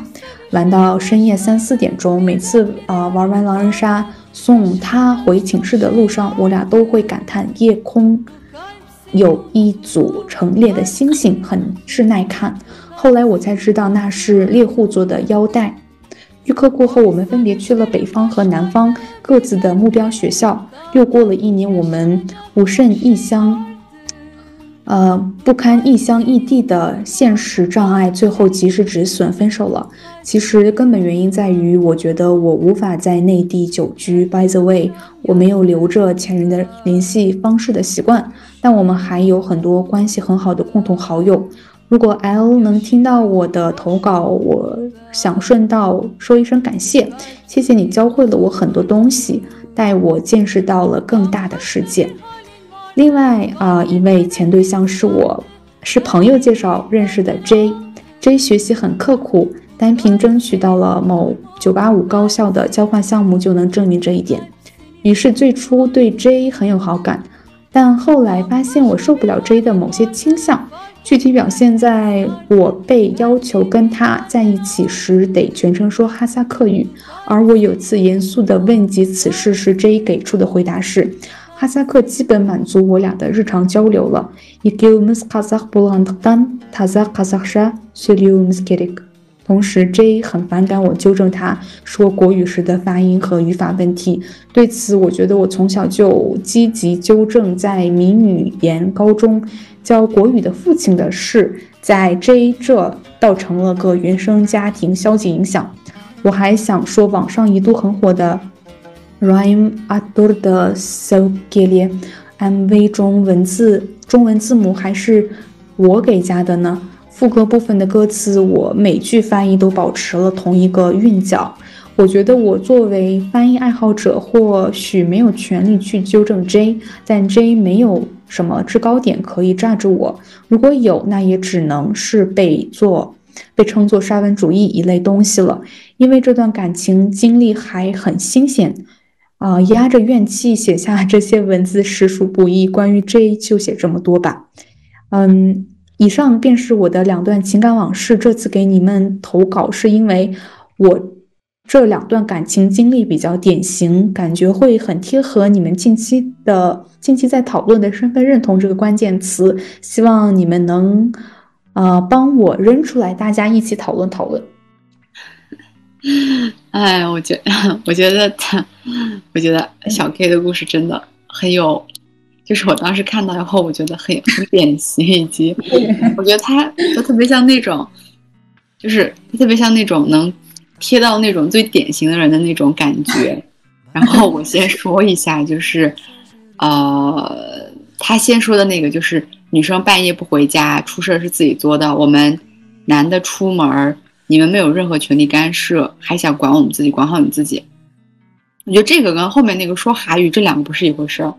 玩到深夜三四点钟。每次啊玩完狼人杀，送他回寝室的路上，我俩都会感叹夜空有一组成列的星星，很是耐看。后来我才知道那是猎户座的腰带。预科过后，我们分别去了北方和南方各自的目标学校。又过了一年，我们不甚异乡，呃，不堪异乡异地的现实障碍，最后及时止损，分手了。其实根本原因在于，我觉得我无法在内地久居。By the way，我没有留着前任的联系方式的习惯，但我们还有很多关系很好的共同好友。如果 L 能听到我的投稿，我想顺道说一声感谢，谢谢你教会了我很多东西，带我见识到了更大的世界。另外啊，一位前对象是我是朋友介绍认识的 J，J 学习很刻苦，单凭争取到了某985高校的交换项目就能证明这一点。于是最初对 J 很有好感，但后来发现我受不了 J 的某些倾向。具体表现在我被要求跟他在一起时，得全程说哈萨克语。而我有次严肃地问及此事时，J 给出的回答是：哈萨克基本满足我俩的日常交流了。同时，J 很反感我纠正他说国语时的发音和语法问题。对此，我觉得我从小就积极纠正在民语言高中。教国语的父亲的事，在 J 这倒成了个原生家庭消极影响。我还想说，网上一度很火的 Rhyme Ador 的 So Gilly MV 中文字中文字母还是我给加的呢？副歌部分的歌词，我每句翻译都保持了同一个韵脚。我觉得我作为翻译爱好者，或许没有权利去纠正 J，但 J 没有。什么制高点可以抓住我？如果有，那也只能是被做被称作沙文主义一类东西了。因为这段感情经历还很新鲜，啊，压着怨气写下这些文字实属不易。关于 J 就写这么多吧。嗯，以上便是我的两段情感往事。这次给你们投稿，是因为我。这两段感情经历比较典型，感觉会很贴合你们近期的近期在讨论的身份认同这个关键词，希望你们能，呃，帮我扔出来，大家一起讨论讨论。哎，我觉，我觉得他，我觉得小 K 的故事真的很有，就是我当时看到以后，我觉得很很典型，以及我觉得他就特别像那种，就是特别像那种能。贴到那种最典型的人的那种感觉，[laughs] 然后我先说一下，就是，呃，他先说的那个就是女生半夜不回家，出事是自己作的。我们男的出门，你们没有任何权利干涉，还想管我们自己，管好你自己。我觉得这个跟后面那个说韩语这两个不是一回事儿，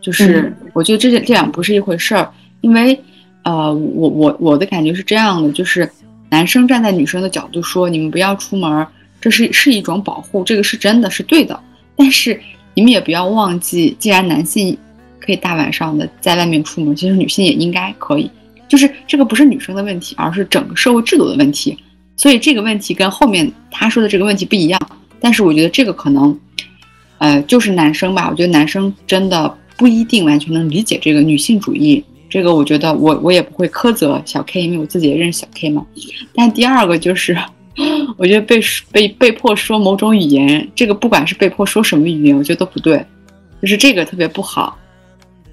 就是我觉得这这两不是一回事儿，因为呃，我我我的感觉是这样的，就是男生站在女生的角度说，你们不要出门，这是是一种保护，这个是真的是对的。但是你们也不要忘记，既然男性。可以大晚上的在外面出门，其实女性也应该可以，就是这个不是女生的问题，而是整个社会制度的问题。所以这个问题跟后面他说的这个问题不一样。但是我觉得这个可能，呃，就是男生吧。我觉得男生真的不一定完全能理解这个女性主义。这个我觉得我我也不会苛责小 K，因为我自己也认识小 K 嘛。但第二个就是，[laughs] 我觉得被被被迫说某种语言，这个不管是被迫说什么语言，我觉得都不对，就是这个特别不好。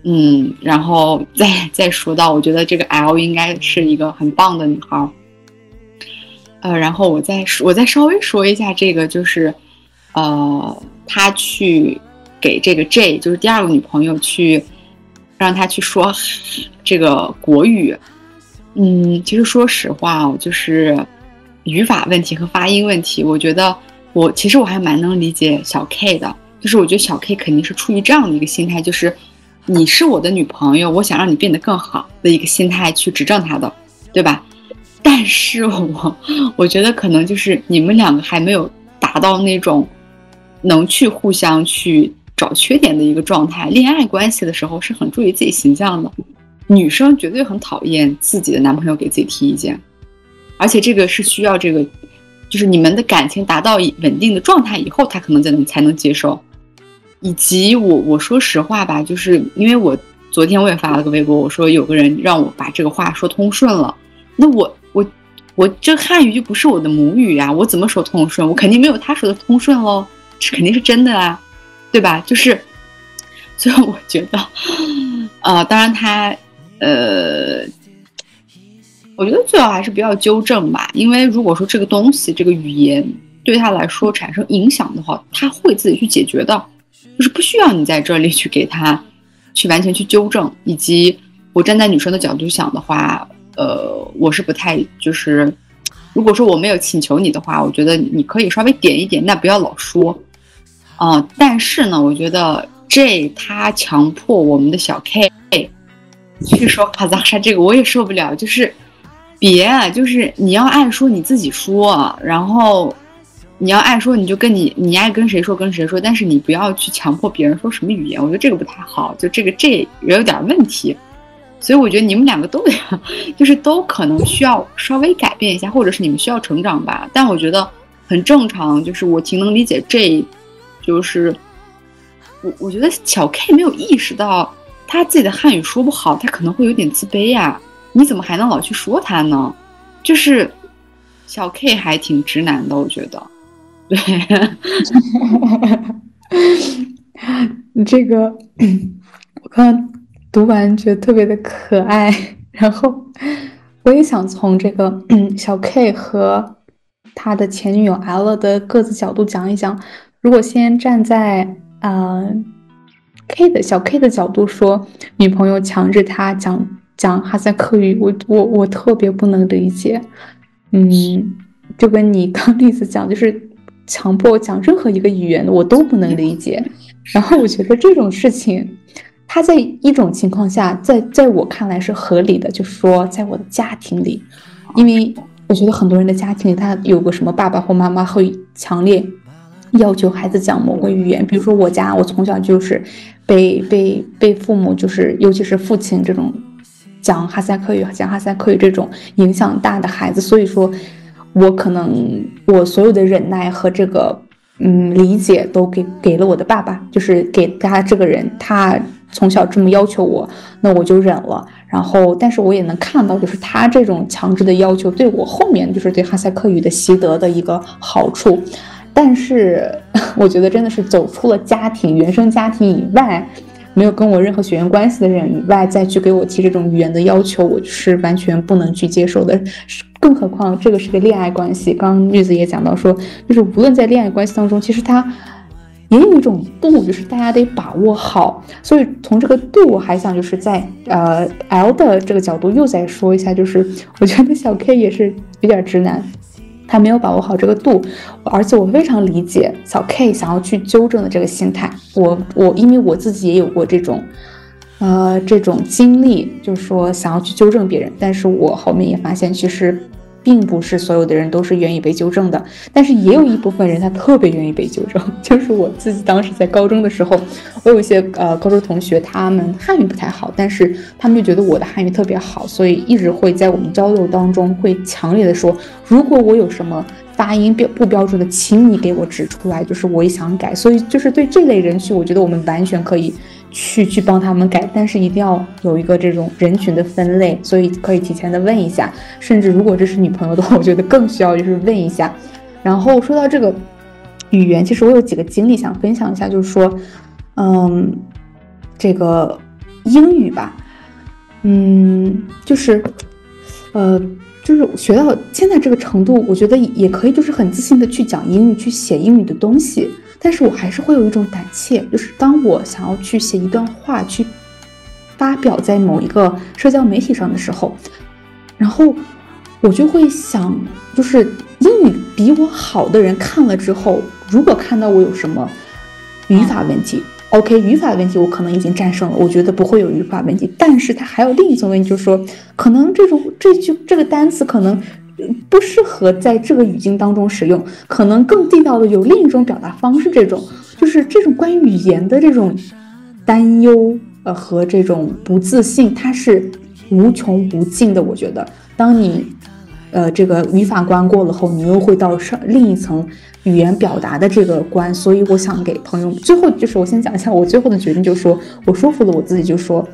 嗯，然后再再说到，我觉得这个 L 应该是一个很棒的女孩。呃，然后我再，我再稍微说一下这个，就是，呃，他去给这个 J，就是第二个女朋友去让他去说这个国语。嗯，其实说实话，我就是语法问题和发音问题，我觉得我其实我还蛮能理解小 K 的，就是我觉得小 K 肯定是出于这样的一个心态，就是。你是我的女朋友，我想让你变得更好的一个心态去指正他的，对吧？但是我我觉得可能就是你们两个还没有达到那种能去互相去找缺点的一个状态。恋爱关系的时候是很注意自己形象的，女生绝对很讨厌自己的男朋友给自己提意见，而且这个是需要这个，就是你们的感情达到稳定的状态以后，他可能才能才能接受。以及我我说实话吧，就是因为我昨天我也发了个微博，我说有个人让我把这个话说通顺了，那我我我这汉语就不是我的母语呀，我怎么说通顺？我肯定没有他说的通顺喽，这肯定是真的啊，对吧？就是，所以我觉得，呃，当然他，呃，我觉得最好还是不要纠正吧，因为如果说这个东西这个语言对他来说产生影响的话，他会自己去解决的。就是不需要你在这里去给他，去完全去纠正，以及我站在女生的角度想的话，呃，我是不太就是，如果说我没有请求你的话，我觉得你可以稍微点一点，那不要老说，啊，但是呢，我觉得这他强迫我们的小 K [laughs] 去说哈扎沙这个我也受不了，就是别，就是你要爱说你自己说，然后。你要爱说你就跟你你爱跟谁说跟谁说，但是你不要去强迫别人说什么语言，我觉得这个不太好，就这个这也有点问题，所以我觉得你们两个都，[laughs] 就是都可能需要稍微改变一下，或者是你们需要成长吧。但我觉得很正常，就是我挺能理解这，就是我我觉得小 K 没有意识到他自己的汉语说不好，他可能会有点自卑呀。你怎么还能老去说他呢？就是小 K 还挺直男的，我觉得。对，[laughs] 你这个我刚刚读完觉得特别的可爱，然后我也想从这个小 K 和他的前女友 L 的各自角度讲一讲。如果先站在啊 K 的小 K 的角度说，女朋友强制他讲讲哈萨克语，我我我特别不能理解。嗯，就跟你刚例子讲，就是。强迫讲任何一个语言，我都不能理解。[laughs] 然后我觉得这种事情，他在一种情况下，在在我看来是合理的，就是说，在我的家庭里，因为我觉得很多人的家庭里，他有个什么爸爸或妈妈会强烈要求孩子讲某个语言。比如说我家，我从小就是被被被父母，就是尤其是父亲这种讲哈萨克语、讲哈萨克语这种影响大的孩子，所以说。我可能我所有的忍耐和这个嗯理解都给给了我的爸爸，就是给他这个人，他从小这么要求我，那我就忍了。然后，但是我也能看到，就是他这种强制的要求对我后面就是对哈萨克语的习得的一个好处。但是，[laughs] 我觉得真的是走出了家庭原生家庭以外，没有跟我任何血缘关系的人以外，再去给我提这种语言的要求，我是完全不能去接受的。更何况这个是个恋爱关系，刚刚绿子也讲到说，就是无论在恋爱关系当中，其实他也有一种度，就是大家得把握好。所以从这个度，我还想就是在呃 L 的这个角度又再说一下，就是我觉得小 K 也是有点直男，他没有把握好这个度，而且我非常理解小 K 想要去纠正的这个心态。我我因为我自己也有过这种呃这种经历，就是说想要去纠正别人，但是我后面也发现其实。并不是所有的人都是愿意被纠正的，但是也有一部分人他特别愿意被纠正。[laughs] 就是我自己当时在高中的时候，我有一些呃高中同学，他们汉语不太好，但是他们就觉得我的汉语特别好，所以一直会在我们交流当中会强烈的说，如果我有什么发音标不标准的，请你给我指出来，就是我也想改。所以就是对这类人群，我觉得我们完全可以。去去帮他们改，但是一定要有一个这种人群的分类，所以可以提前的问一下，甚至如果这是女朋友的话，我觉得更需要就是问一下。然后说到这个语言，其实我有几个经历想分享一下，就是说，嗯，这个英语吧，嗯，就是，呃，就是学到现在这个程度，我觉得也可以，就是很自信的去讲英语，去写英语的东西。但是我还是会有一种胆怯，就是当我想要去写一段话，去发表在某一个社交媒体上的时候，然后我就会想，就是英语比我好的人看了之后，如果看到我有什么语法问题，OK，语法问题我可能已经战胜了，我觉得不会有语法问题。但是它还有另一层问题，就是说，可能这种这句这个单词可能。不适合在这个语境当中使用，可能更地道的有另一种表达方式。这种就是这种关于语言的这种担忧，呃，和这种不自信，它是无穷无尽的。我觉得，当你呃这个语法关过了后，你又会到上另一层语言表达的这个关。所以，我想给朋友最后就是我先讲一下我最后的决定，就是说我说服了我自己，就说。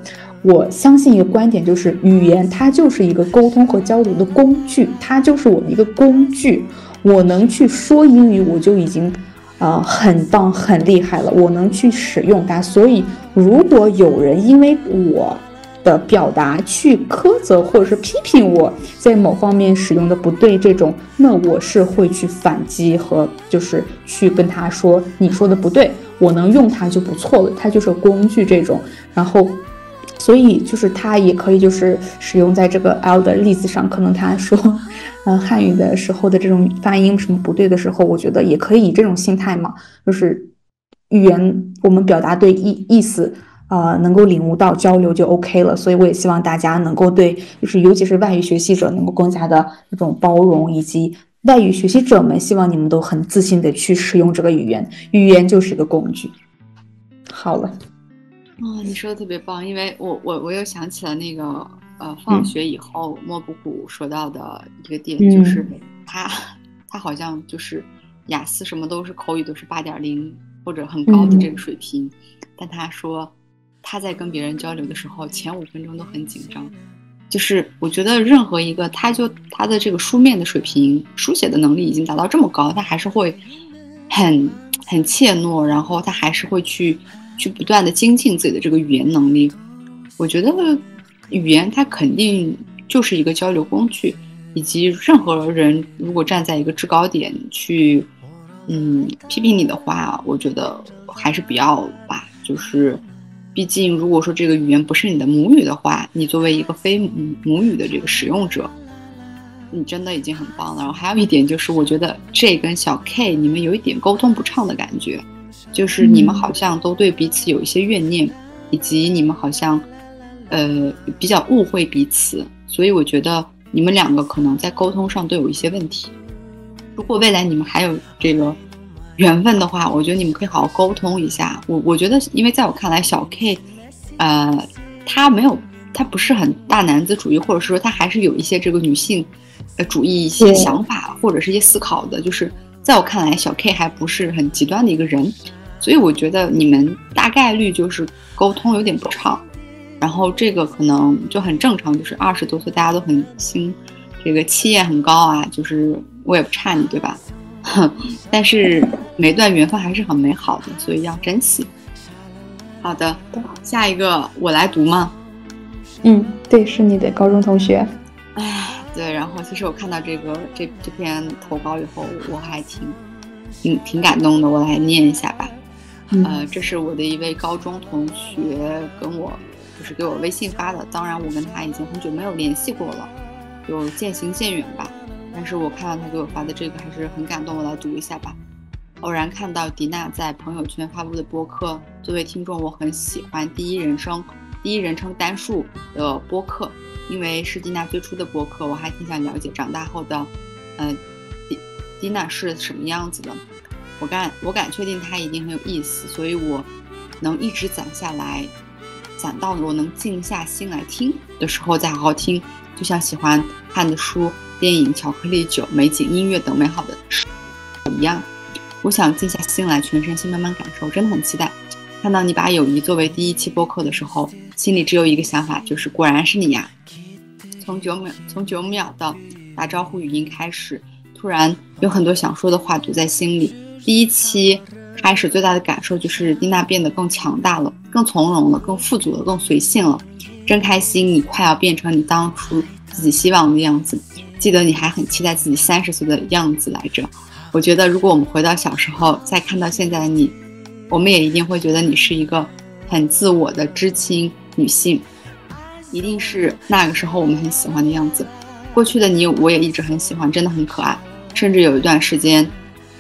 我相信一个观点，就是语言它就是一个沟通和交流的工具，它就是我的一个工具。我能去说英语，我就已经，呃，很棒、很厉害了。我能去使用它，所以如果有人因为我的表达去苛责或者是批评我在某方面使用的不对，这种，那我是会去反击和就是去跟他说，你说的不对，我能用它就不错了，它就是工具这种，然后。所以就是它也可以就是使用在这个 L 的例子上，可能他说，嗯，[laughs] 汉语的时候的这种发音什么不对的时候，我觉得也可以以这种心态嘛，就是语言我们表达对意意思，呃，能够领悟到交流就 OK 了。所以我也希望大家能够对，就是尤其是外语学习者能够更加的这种包容，以及外语学习者们，希望你们都很自信的去使用这个语言，语言就是一个工具。好了。哦，你说的特别棒，因为我我我又想起了那个呃，放学以后莫布谷说到的一个点，就是他他好像就是雅思什么都是口语都是八点零或者很高的这个水平，但他说他在跟别人交流的时候前五分钟都很紧张，就是我觉得任何一个他就他的这个书面的水平书写的能力已经达到这么高，他还是会很很怯懦，然后他还是会去。去不断的精进自己的这个语言能力，我觉得语言它肯定就是一个交流工具，以及任何人如果站在一个制高点去，嗯，批评你的话，我觉得还是不要吧。就是，毕竟如果说这个语言不是你的母语的话，你作为一个非母语的这个使用者，你真的已经很棒了。然后还有一点就是，我觉得 J 跟小 K 你们有一点沟通不畅的感觉。就是你们好像都对彼此有一些怨念，以及你们好像，呃，比较误会彼此，所以我觉得你们两个可能在沟通上都有一些问题。如果未来你们还有这个缘分的话，我觉得你们可以好好沟通一下。我我觉得，因为在我看来，小 K，呃，他没有，他不是很大男子主义，或者是说他还是有一些这个女性，呃，主义一些想法或者是一些思考的。就是在我看来，小 K 还不是很极端的一个人。所以我觉得你们大概率就是沟通有点不畅，然后这个可能就很正常，就是二十多岁大家都很新，这个气焰很高啊，就是我也不差你，对吧？[laughs] 但是每段缘分还是很美好的，所以要珍惜。好的，下一个我来读吗？嗯，对，是你的高中同学。哎，对，然后其实我看到这个这这篇投稿以后，我还挺挺挺感动的，我来念一下吧。呃，这是我的一位高中同学跟我，就是给我微信发的。当然，我跟他已经很久没有联系过了，有渐行渐远吧。但是我看到他给我发的这个，还是很感动。我来读一下吧。偶然看到迪娜在朋友圈发布的播客，作为听众，我很喜欢第一人称、第一人称单数的播客，因为是迪娜最初的播客，我还挺想了解长大后的，呃，迪迪娜是什么样子的。我敢，我敢确定它一定很有意思，所以我能一直攒下来，攒到我能静下心来听的时候再好好听，就像喜欢看的书、电影、巧克力酒、美景、音乐等美好的事一样。我想静下心来，全身心慢慢感受，真的很期待看到你把友谊作为第一期播客的时候，心里只有一个想法，就是果然是你呀。从九秒，从九秒的打招呼语音开始，突然有很多想说的话堵在心里。第一期开始最大的感受就是蒂娜变得更强大了，更从容了，更富足了，更随性了，真开心！你快要变成你当初自己希望的样子。记得你还很期待自己三十岁的样子来着。我觉得如果我们回到小时候，再看到现在的你，我们也一定会觉得你是一个很自我的知青女性，一定是那个时候我们很喜欢的样子。过去的你，我也一直很喜欢，真的很可爱，甚至有一段时间。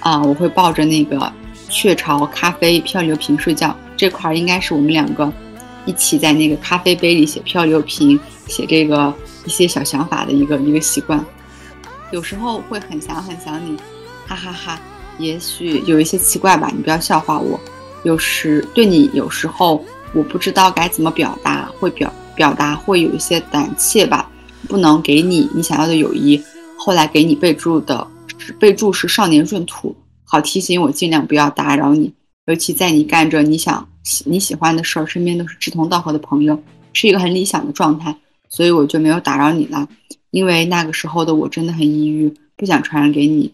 啊，我会抱着那个雀巢咖啡漂流瓶睡觉，这块儿应该是我们两个一起在那个咖啡杯里写漂流瓶，写这个一些小想法的一个一个习惯。有时候会很想很想你，哈哈哈。也许有一些奇怪吧，你不要笑话我。有时对你，有时候我不知道该怎么表达，会表表达会有一些胆怯吧，不能给你你想要的友谊。后来给你备注的。备注是少年闰土，好提醒我尽量不要打扰你，尤其在你干着你想你喜欢的事儿，身边都是志同道合的朋友，是一个很理想的状态，所以我就没有打扰你了。因为那个时候的我真的很抑郁，不想传染给你。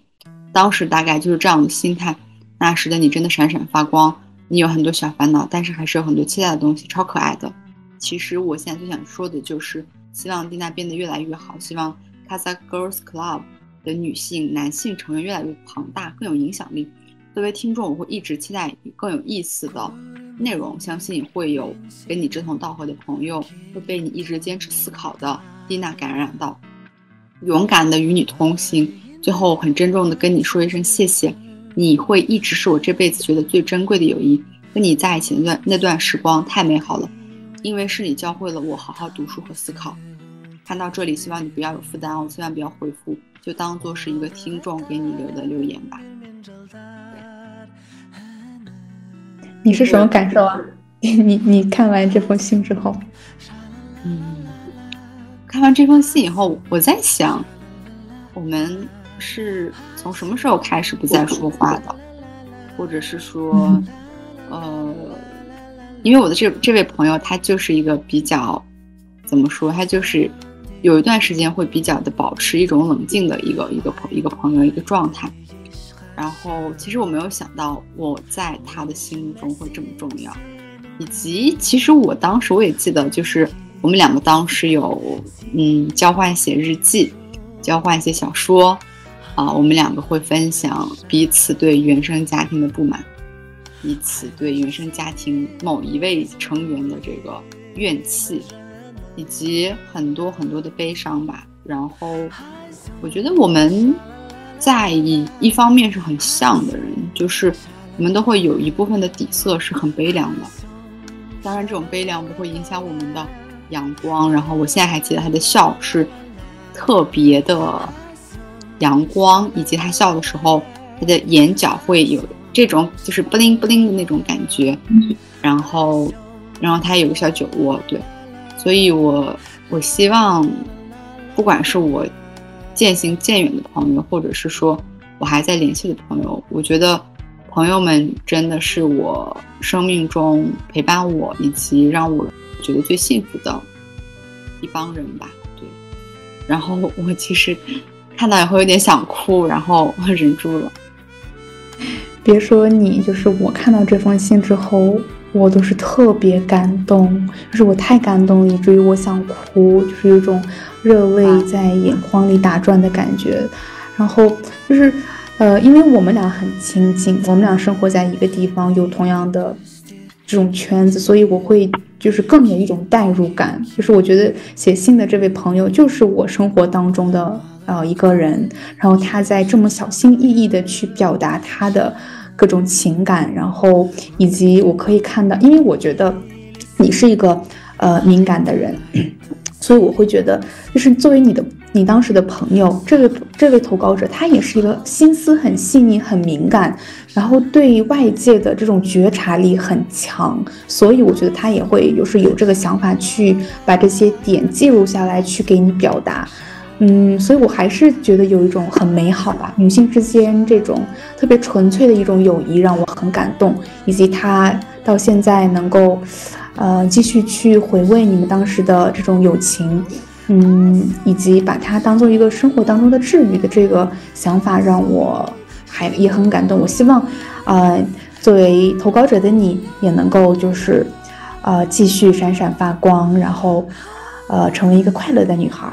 当时大概就是这样的心态。那时的你真的闪闪发光，你有很多小烦恼，但是还是有很多期待的东西，超可爱的。其实我现在最想说的就是，希望蒂娜变得越来越好，希望 Casa Girls Club。的女性、男性成员越来越庞大，更有影响力。作为听众，我会一直期待更有意思的内容，相信会有跟你志同道合的朋友，会被你一直坚持思考的蒂娜感染到，勇敢的与你同行。最后，很郑重的跟你说一声谢谢，你会一直是我这辈子觉得最珍贵的友谊。跟你在一起那段那段时光太美好了，因为是你教会了我好好读书和思考。看到这里，希望你不要有负担哦，千万不要回复。就当做是一个听众给你留的留言吧。你是什么感受啊？[laughs] 你你看完这封信之后，嗯，看完这封信以后，我在想，我们是从什么时候开始不再说话的？或者是说，呃，因为我的这这位朋友，他就是一个比较，怎么说？他就是。有一段时间会比较的保持一种冷静的一个一个朋一个朋友一个状态，然后其实我没有想到我在他的心目中会这么重要，以及其实我当时我也记得，就是我们两个当时有嗯交换写日记，交换写小说，啊，我们两个会分享彼此对原生家庭的不满，彼此对原生家庭某一位成员的这个怨气。以及很多很多的悲伤吧，然后我觉得我们在一一方面是很像的人，就是我们都会有一部分的底色是很悲凉的。当然，这种悲凉不会影响我们的阳光。然后我现在还记得他的笑是特别的阳光，以及他笑的时候，他的眼角会有这种就是不灵不灵的那种感觉。然后，然后他有个小酒窝，对。所以，我我希望，不管是我渐行渐远的朋友，或者是说我还在联系的朋友，我觉得朋友们真的是我生命中陪伴我以及让我觉得最幸福的一帮人吧。对，然后我其实看到也会有点想哭，然后我忍住了。别说你，就是我看到这封信之后。我都是特别感动，就是我太感动了，以至于我想哭，就是有种热泪在眼眶里打转的感觉。然后就是，呃，因为我们俩很亲近，我们俩生活在一个地方，有同样的这种圈子，所以我会就是更有一种代入感。就是我觉得写信的这位朋友就是我生活当中的呃一个人，然后他在这么小心翼翼的去表达他的各种情感，然后以及我可以看到，因为我觉得你是一个呃敏感的人，[clears throat] 所以我会觉得就是作为你的。你当时的朋友，这位这位投稿者，他也是一个心思很细腻、很敏感，然后对外界的这种觉察力很强，所以我觉得他也会有是有这个想法去把这些点记录下来，去给你表达。嗯，所以我还是觉得有一种很美好吧，女性之间这种特别纯粹的一种友谊让我很感动，以及她到现在能够，呃，继续去回味你们当时的这种友情。嗯，以及把它当做一个生活当中的治愈的这个想法，让我还也很感动。我希望，呃，作为投稿者的你也能够就是，呃，继续闪闪发光，然后，呃，成为一个快乐的女孩。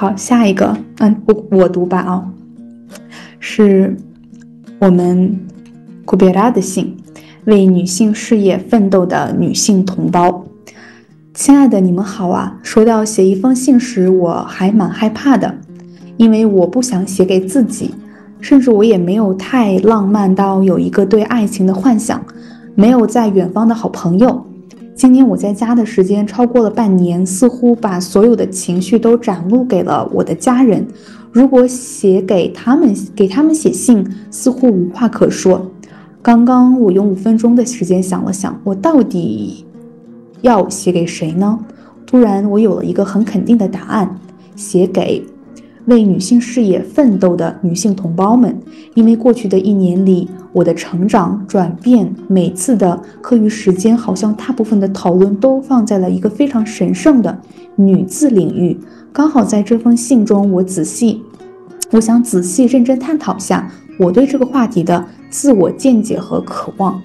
好，下一个，嗯，我我读吧啊，是我们库别拉的信。为女性事业奋斗的女性同胞，亲爱的，你们好啊！说到写一封信时，我还蛮害怕的，因为我不想写给自己，甚至我也没有太浪漫到有一个对爱情的幻想，没有在远方的好朋友。今年我在家的时间超过了半年，似乎把所有的情绪都展露给了我的家人。如果写给他们，给他们写信，似乎无话可说。刚刚我用五分钟的时间想了想，我到底要写给谁呢？突然，我有了一个很肯定的答案：写给为女性事业奋斗的女性同胞们。因为过去的一年里，我的成长转变，每次的课余时间，好像大部分的讨论都放在了一个非常神圣的女字领域。刚好在这封信中，我仔细，我想仔细认真探讨下我对这个话题的。自我见解和渴望，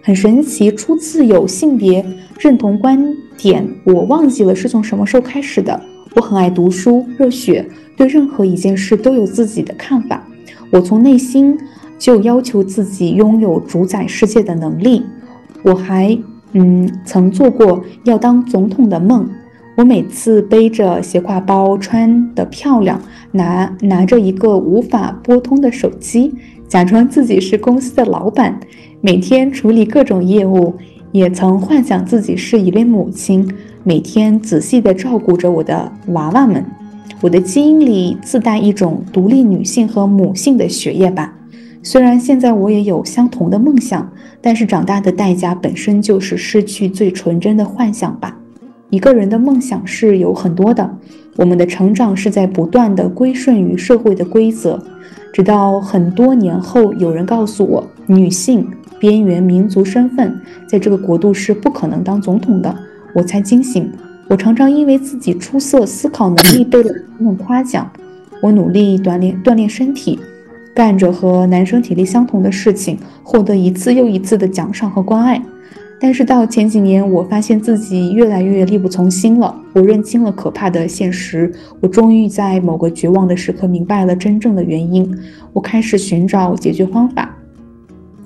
很神奇。初次有性别认同观点，我忘记了是从什么时候开始的。我很爱读书，热血，对任何一件事都有自己的看法。我从内心就要求自己拥有主宰世界的能力。我还嗯，曾做过要当总统的梦。我每次背着斜挎包，穿得漂亮，拿拿着一个无法拨通的手机。假装自己是公司的老板，每天处理各种业务，也曾幻想自己是一位母亲，每天仔细地照顾着我的娃娃们。我的基因里自带一种独立女性和母性的血液吧。虽然现在我也有相同的梦想，但是长大的代价本身就是失去最纯真的幻想吧。一个人的梦想是有很多的，我们的成长是在不断的归顺于社会的规则。直到很多年后，有人告诉我，女性边缘民族身份在这个国度是不可能当总统的，我才惊醒。我常常因为自己出色思考能力被人们夸奖。我努力锻炼锻炼身体，干着和男生体力相同的事情，获得一次又一次的奖赏和关爱。但是到前几年，我发现自己越来越力不从心了。我认清了可怕的现实，我终于在某个绝望的时刻明白了真正的原因。我开始寻找解决方法，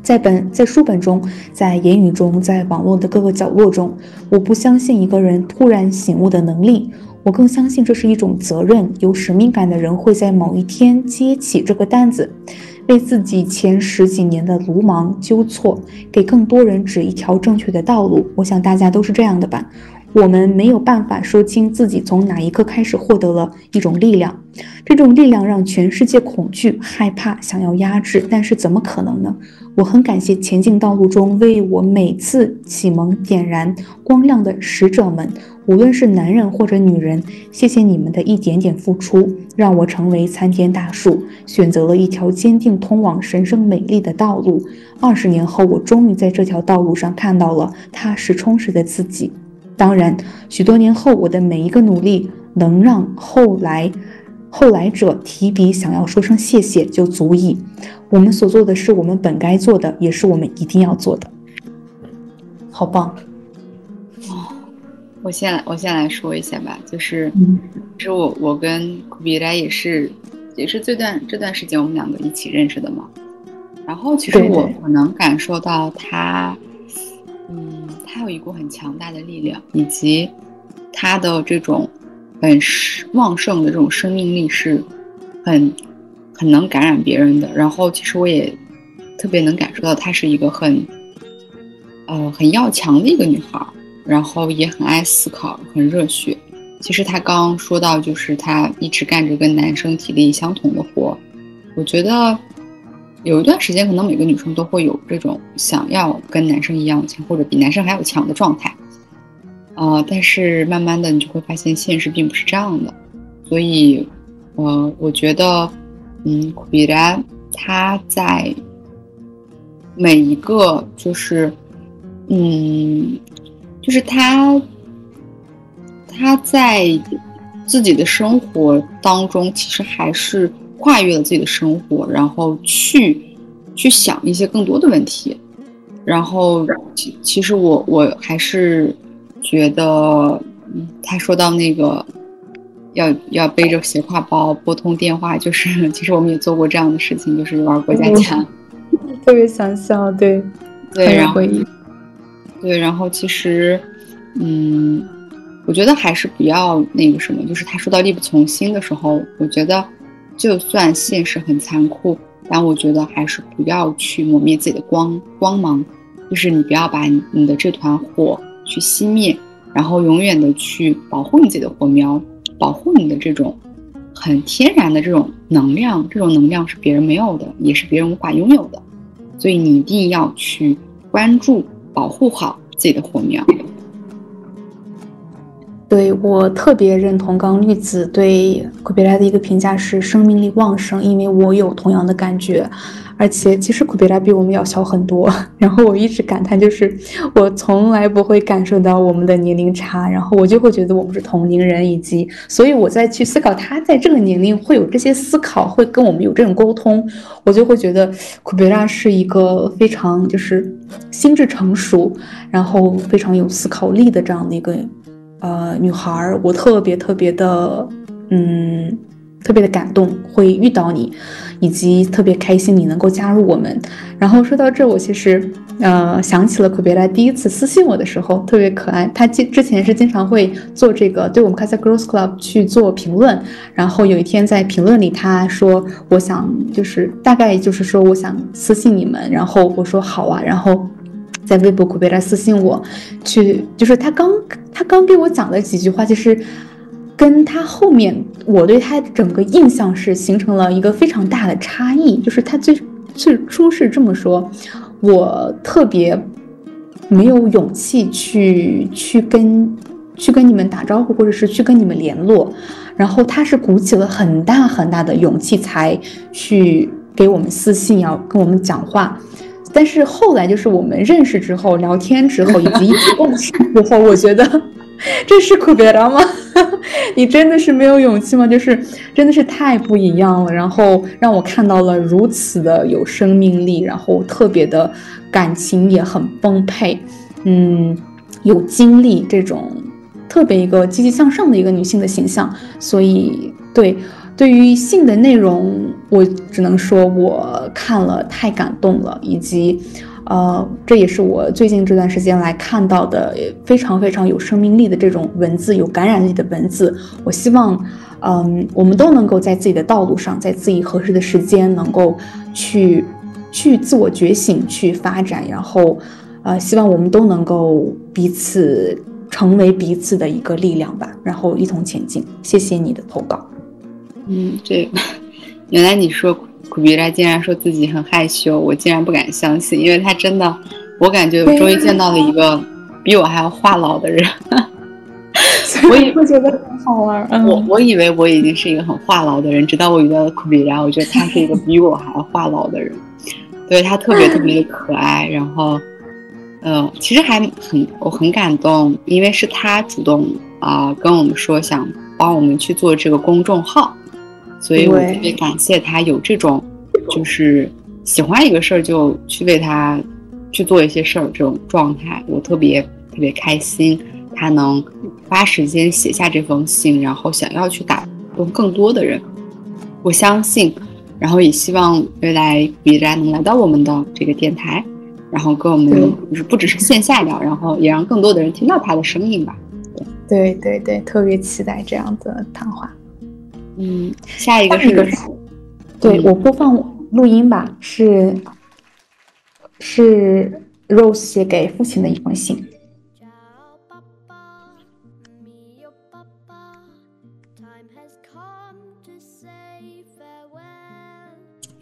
在本在书本中，在言语中，在网络的各个角落中。我不相信一个人突然醒悟的能力，我更相信这是一种责任。有使命感的人会在某一天接起这个担子。为自己前十几年的鲁莽纠错，给更多人指一条正确的道路。我想大家都是这样的吧。我们没有办法说清自己从哪一刻开始获得了一种力量，这种力量让全世界恐惧、害怕、想要压制。但是怎么可能呢？我很感谢前进道路中为我每次启蒙点燃光亮的使者们。无论是男人或者女人，谢谢你们的一点点付出，让我成为参天大树，选择了一条坚定通往神圣美丽的道路。二十年后，我终于在这条道路上看到了踏实充实的自己。当然，许多年后，我的每一个努力能让后来后来者提笔想要说声谢谢就足矣。我们所做的是我们本该做的，也是我们一定要做的。好棒！我先来，我先来说一下吧，就是，其实我我跟古比莱也是也是这段这段时间我们两个一起认识的嘛。然后其实我我能感受到他，嗯，他有一股很强大的力量，以及他的这种很旺盛的这种生命力是很很能感染别人的。然后其实我也特别能感受到她是一个很。呃，很要强的一个女孩，然后也很爱思考，很热血。其实她刚说到，就是她一直干着跟男生体力相同的活。我觉得有一段时间，可能每个女生都会有这种想要跟男生一样强，或者比男生还要强的状态。呃，但是慢慢的，你就会发现现实并不是这样的。所以，呃，我觉得，嗯，库比拉他在每一个就是。嗯，就是他，他在自己的生活当中，其实还是跨越了自己的生活，然后去去想一些更多的问题。然后，其其实我我还是觉得，嗯他说到那个要要背着斜挎包拨通电话，就是其实我们也做过这样的事情，就是玩过家家，[laughs] 特别想笑，对，对，然后。对，然后其实，嗯，我觉得还是不要那个什么，就是他说到力不从心的时候，我觉得就算现实很残酷，但我觉得还是不要去磨灭自己的光光芒，就是你不要把你的这团火去熄灭，然后永远的去保护你自己的火苗，保护你的这种很天然的这种能量，这种能量是别人没有的，也是别人无法拥有的，所以你一定要去关注。保护好自己的火苗。对我特别认同刚绿子对古比拉的一个评价是生命力旺盛，因为我有同样的感觉。而且其实库比拉比我们要小很多，[laughs] 然后我一直感叹，就是我从来不会感受到我们的年龄差，然后我就会觉得我们是同龄人，以及所以我在去思考他在这个年龄会有这些思考，会跟我们有这种沟通，我就会觉得库比拉是一个非常就是心智成熟，然后非常有思考力的这样的一个呃女孩，我特别特别的嗯。特别的感动，会遇到你，以及特别开心你能够加入我们。然后说到这，我其实呃想起了可别来第一次私信我的时候，特别可爱。他之之前是经常会做这个，对我们开在 Girls Club 去做评论。然后有一天在评论里，他说我想就是大概就是说我想私信你们。然后我说好啊。然后在微博可别来私信我，去就是他刚他刚给我讲了几句话，就是。跟他后面，我对他整个印象是形成了一个非常大的差异。就是他最最初是这么说，我特别没有勇气去去跟去跟你们打招呼，或者是去跟你们联络。然后他是鼓起了很大很大的勇气才去给我们私信，要跟我们讲话。但是后来就是我们认识之后，聊天之后，以及一起共事之后，我觉得。[laughs] 这是苦别了吗？[laughs] 你真的是没有勇气吗？就是真的是太不一样了，然后让我看到了如此的有生命力，然后特别的感情也很丰沛，嗯，有精力这种特别一个积极向上的一个女性的形象。所以对对于性的内容，我只能说我看了太感动了，以及。呃，这也是我最近这段时间来看到的非常非常有生命力的这种文字，有感染力的文字。我希望，嗯，我们都能够在自己的道路上，在自己合适的时间，能够去去自我觉醒，去发展。然后，呃，希望我们都能够彼此成为彼此的一个力量吧，然后一同前进。谢谢你的投稿。嗯，这 [laughs] 原来你说。库比拉竟然说自己很害羞，我竟然不敢相信，因为他真的，我感觉我终于见到了一个比我还要话痨的人。[laughs] 我也会觉得很好玩。我 [laughs] 我以为我已经是一个很话痨的人，直到我遇到了库比拉，我觉得他是一个比我还要话痨的人。对他特别特别的可爱，然后，嗯，其实还很我很感动，因为是他主动啊跟我们说想帮我们去做这个公众号。所以我特别感谢他有这种，就是喜欢一个事儿就去为他去做一些事儿这种状态，我特别特别开心，他能花时间写下这封信，然后想要去打动更多的人。我相信，然后也希望未来比然能来到我们的这个电台，然后跟我们就是不只是线下聊，然后也让更多的人听到他的声音吧。对对对，特别期待这样的谈话。嗯，下一个是，对我播放录音吧，是是 Rose 写给父亲的一封信。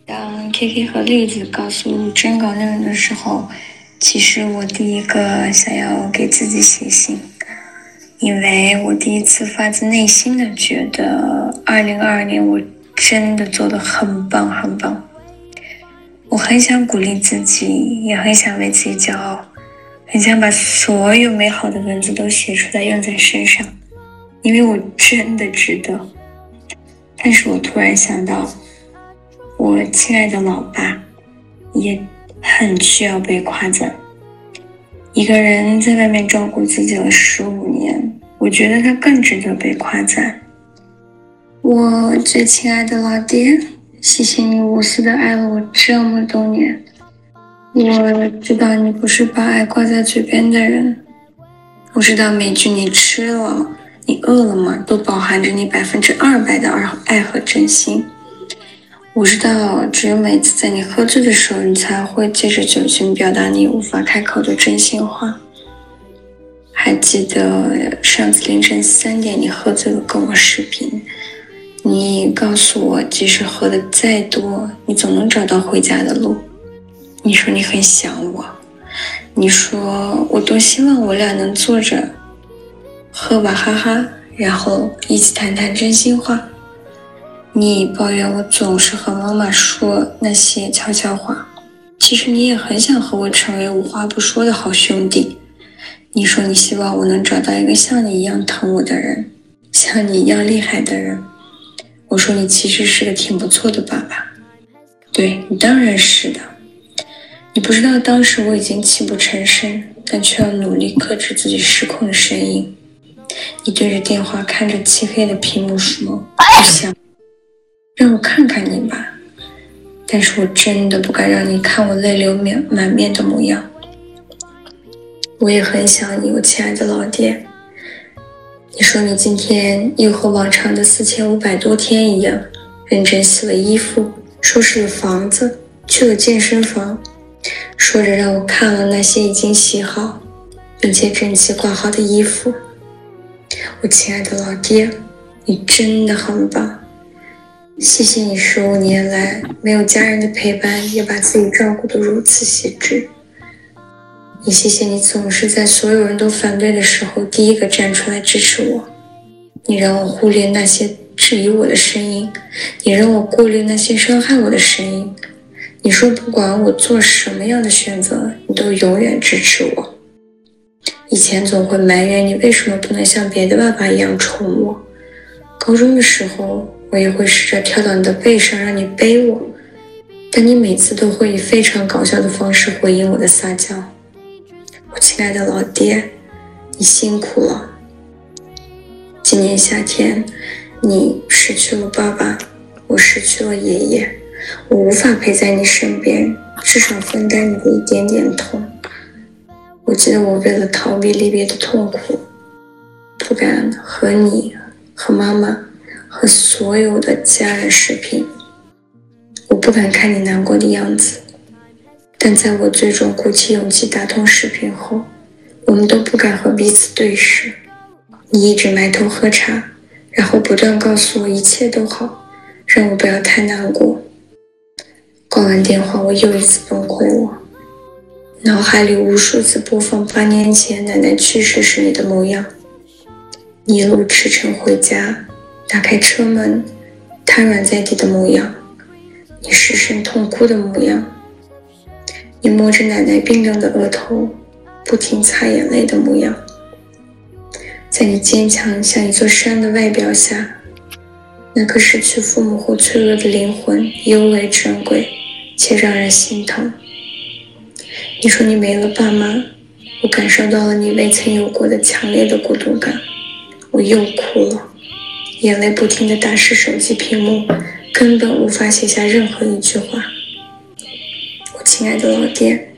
当 K K 和栗子告诉征稿内容的时候，其实我第一个想要给自己写信。因为我第一次发自内心的觉得，二零二二年我真的做的很棒很棒。我很想鼓励自己，也很想为自己骄傲，很想把所有美好的文字都写出来用在身上，因为我真的值得。但是我突然想到，我亲爱的老爸也很需要被夸赞。一个人在外面照顾自己了十五年，我觉得他更值得被夸赞。我最亲爱的老爹，谢谢你无私的爱了我这么多年。我知道你不是把爱挂在嘴边的人，我知道每句你吃了、你饿了吗，都饱含着你百分之二百的爱和真心。我知道，只有每次在你喝醉的时候，你才会借着酒精表达你无法开口的真心话。还记得上次凌晨三点，你喝醉了跟我视频，你告诉我，即使喝的再多，你总能找到回家的路。你说你很想我，你说我多希望我俩能坐着喝吧哈哈，然后一起谈谈真心话。你抱怨我总是和妈妈说那些悄悄话，其实你也很想和我成为无话不说的好兄弟。你说你希望我能找到一个像你一样疼我的人，像你一样厉害的人。我说你其实是个挺不错的爸爸，对你当然是的。你不知道当时我已经泣不成声，但却要努力克制自己失控的声音。你对着电话看着漆黑的屏幕说：“不想。”让我看看你吧，但是我真的不该让你看我泪流面满面的模样。我也很想你，我亲爱的老爹。你说你今天又和往常的四千五百多天一样，认真洗了衣服，收拾了房子，去了健身房，说着让我看了那些已经洗好并且整齐挂好的衣服。我亲爱的老爹，你真的很棒。谢谢你十五年来没有家人的陪伴，也把自己照顾得如此细致。也谢谢你总是在所有人都反对的时候，第一个站出来支持我。你让我忽略那些质疑我的声音，你让我过滤那些伤害我的声音。你说不管我做什么样的选择，你都永远支持我。以前总会埋怨你为什么不能像别的爸爸一样宠我。高中的时候。我也会试着跳到你的背上，让你背我，但你每次都会以非常搞笑的方式回应我的撒娇。我亲爱的老爹，你辛苦了。今年夏天，你失去了爸爸，我失去了爷爷，我无法陪在你身边，至少分担你的一点点痛。我记得我为了逃避离别的痛苦，不敢和你和妈妈。和所有的家人视频，我不敢看你难过的样子。但在我最终鼓起勇气打通视频后，我们都不敢和彼此对视。你一直埋头喝茶，然后不断告诉我一切都好，让我不要太难过。挂完电话，我又一次崩溃了，脑海里无数次播放八年前奶奶去世时你的模样，一路驰骋回家。打开车门，瘫软在地的模样，你失声痛哭的模样，你摸着奶奶冰冷的额头，不停擦眼泪的模样，在你坚强像一座山的外表下，那颗失去父母后脆弱的灵魂尤为珍贵，且让人心疼。你说你没了爸妈，我感受到了你未曾有过的强烈的孤独感。我又哭了，眼泪不停地打湿手机屏幕，根本无法写下任何一句话。我亲爱的老爹，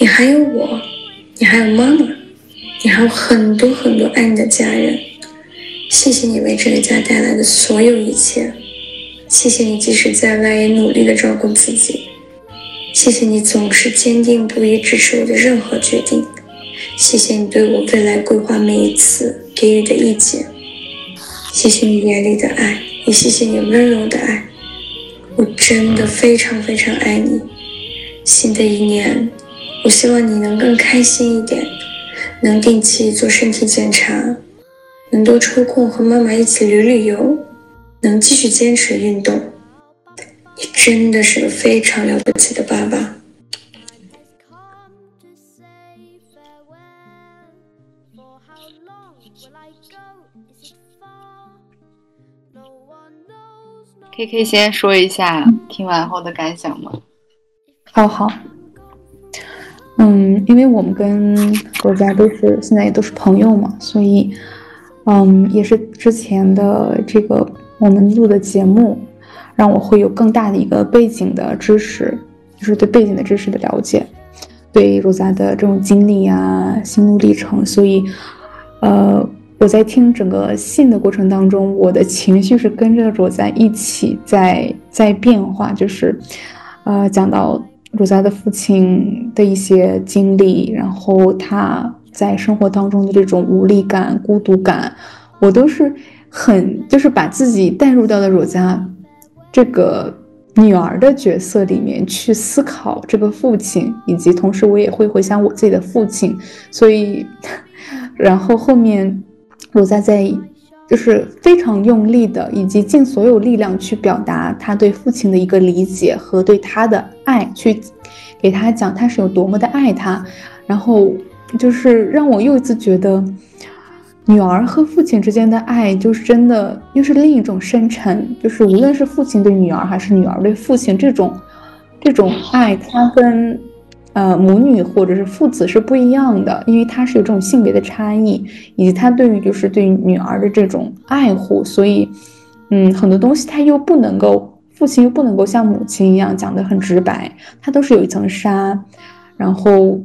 你还有我，你还有妈妈，你还有很多很多爱你的家人。谢谢你为这个家带来的所有一切，谢谢你即使在外也努力的照顾自己，谢谢你总是坚定不移支持我的任何决定。谢谢你对我未来规划每一次给予的意见，谢谢你眼里的爱，也谢谢你温柔的爱，我真的非常非常爱你。新的一年，我希望你能更开心一点，能定期做身体检查，能多抽空和妈妈一起旅旅游，能继续坚持运动。你真的是个非常了不起的爸爸。K K 先说一下听完后的感想吗？好好，嗯，因为我们跟国家都是现在也都是朋友嘛，所以，嗯，也是之前的这个我们录的节目，让我会有更大的一个背景的知识，就是对背景的知识的了解，对罗扎的这种经历啊、心路历程，所以，呃。我在听整个信的过程当中，我的情绪是跟着罗在一起在在变化，就是，呃，讲到罗扎的父亲的一些经历，然后他在生活当中的这种无力感、孤独感，我都是很就是把自己带入到了罗扎这个女儿的角色里面去思考这个父亲，以及同时我也会回想我自己的父亲，所以，[laughs] 然后后面。罗在在，就是非常用力的，以及尽所有力量去表达他对父亲的一个理解和对他的爱，去给他讲他是有多么的爱他，然后就是让我又一次觉得，女儿和父亲之间的爱就是真的又是另一种深沉，就是无论是父亲对女儿还是女儿对父亲这种这种爱，他跟。呃，母女或者是父子是不一样的，因为他是有这种性别的差异，以及他对于就是对于女儿的这种爱护，所以，嗯，很多东西他又不能够，父亲又不能够像母亲一样讲得很直白，他都是有一层纱，然后，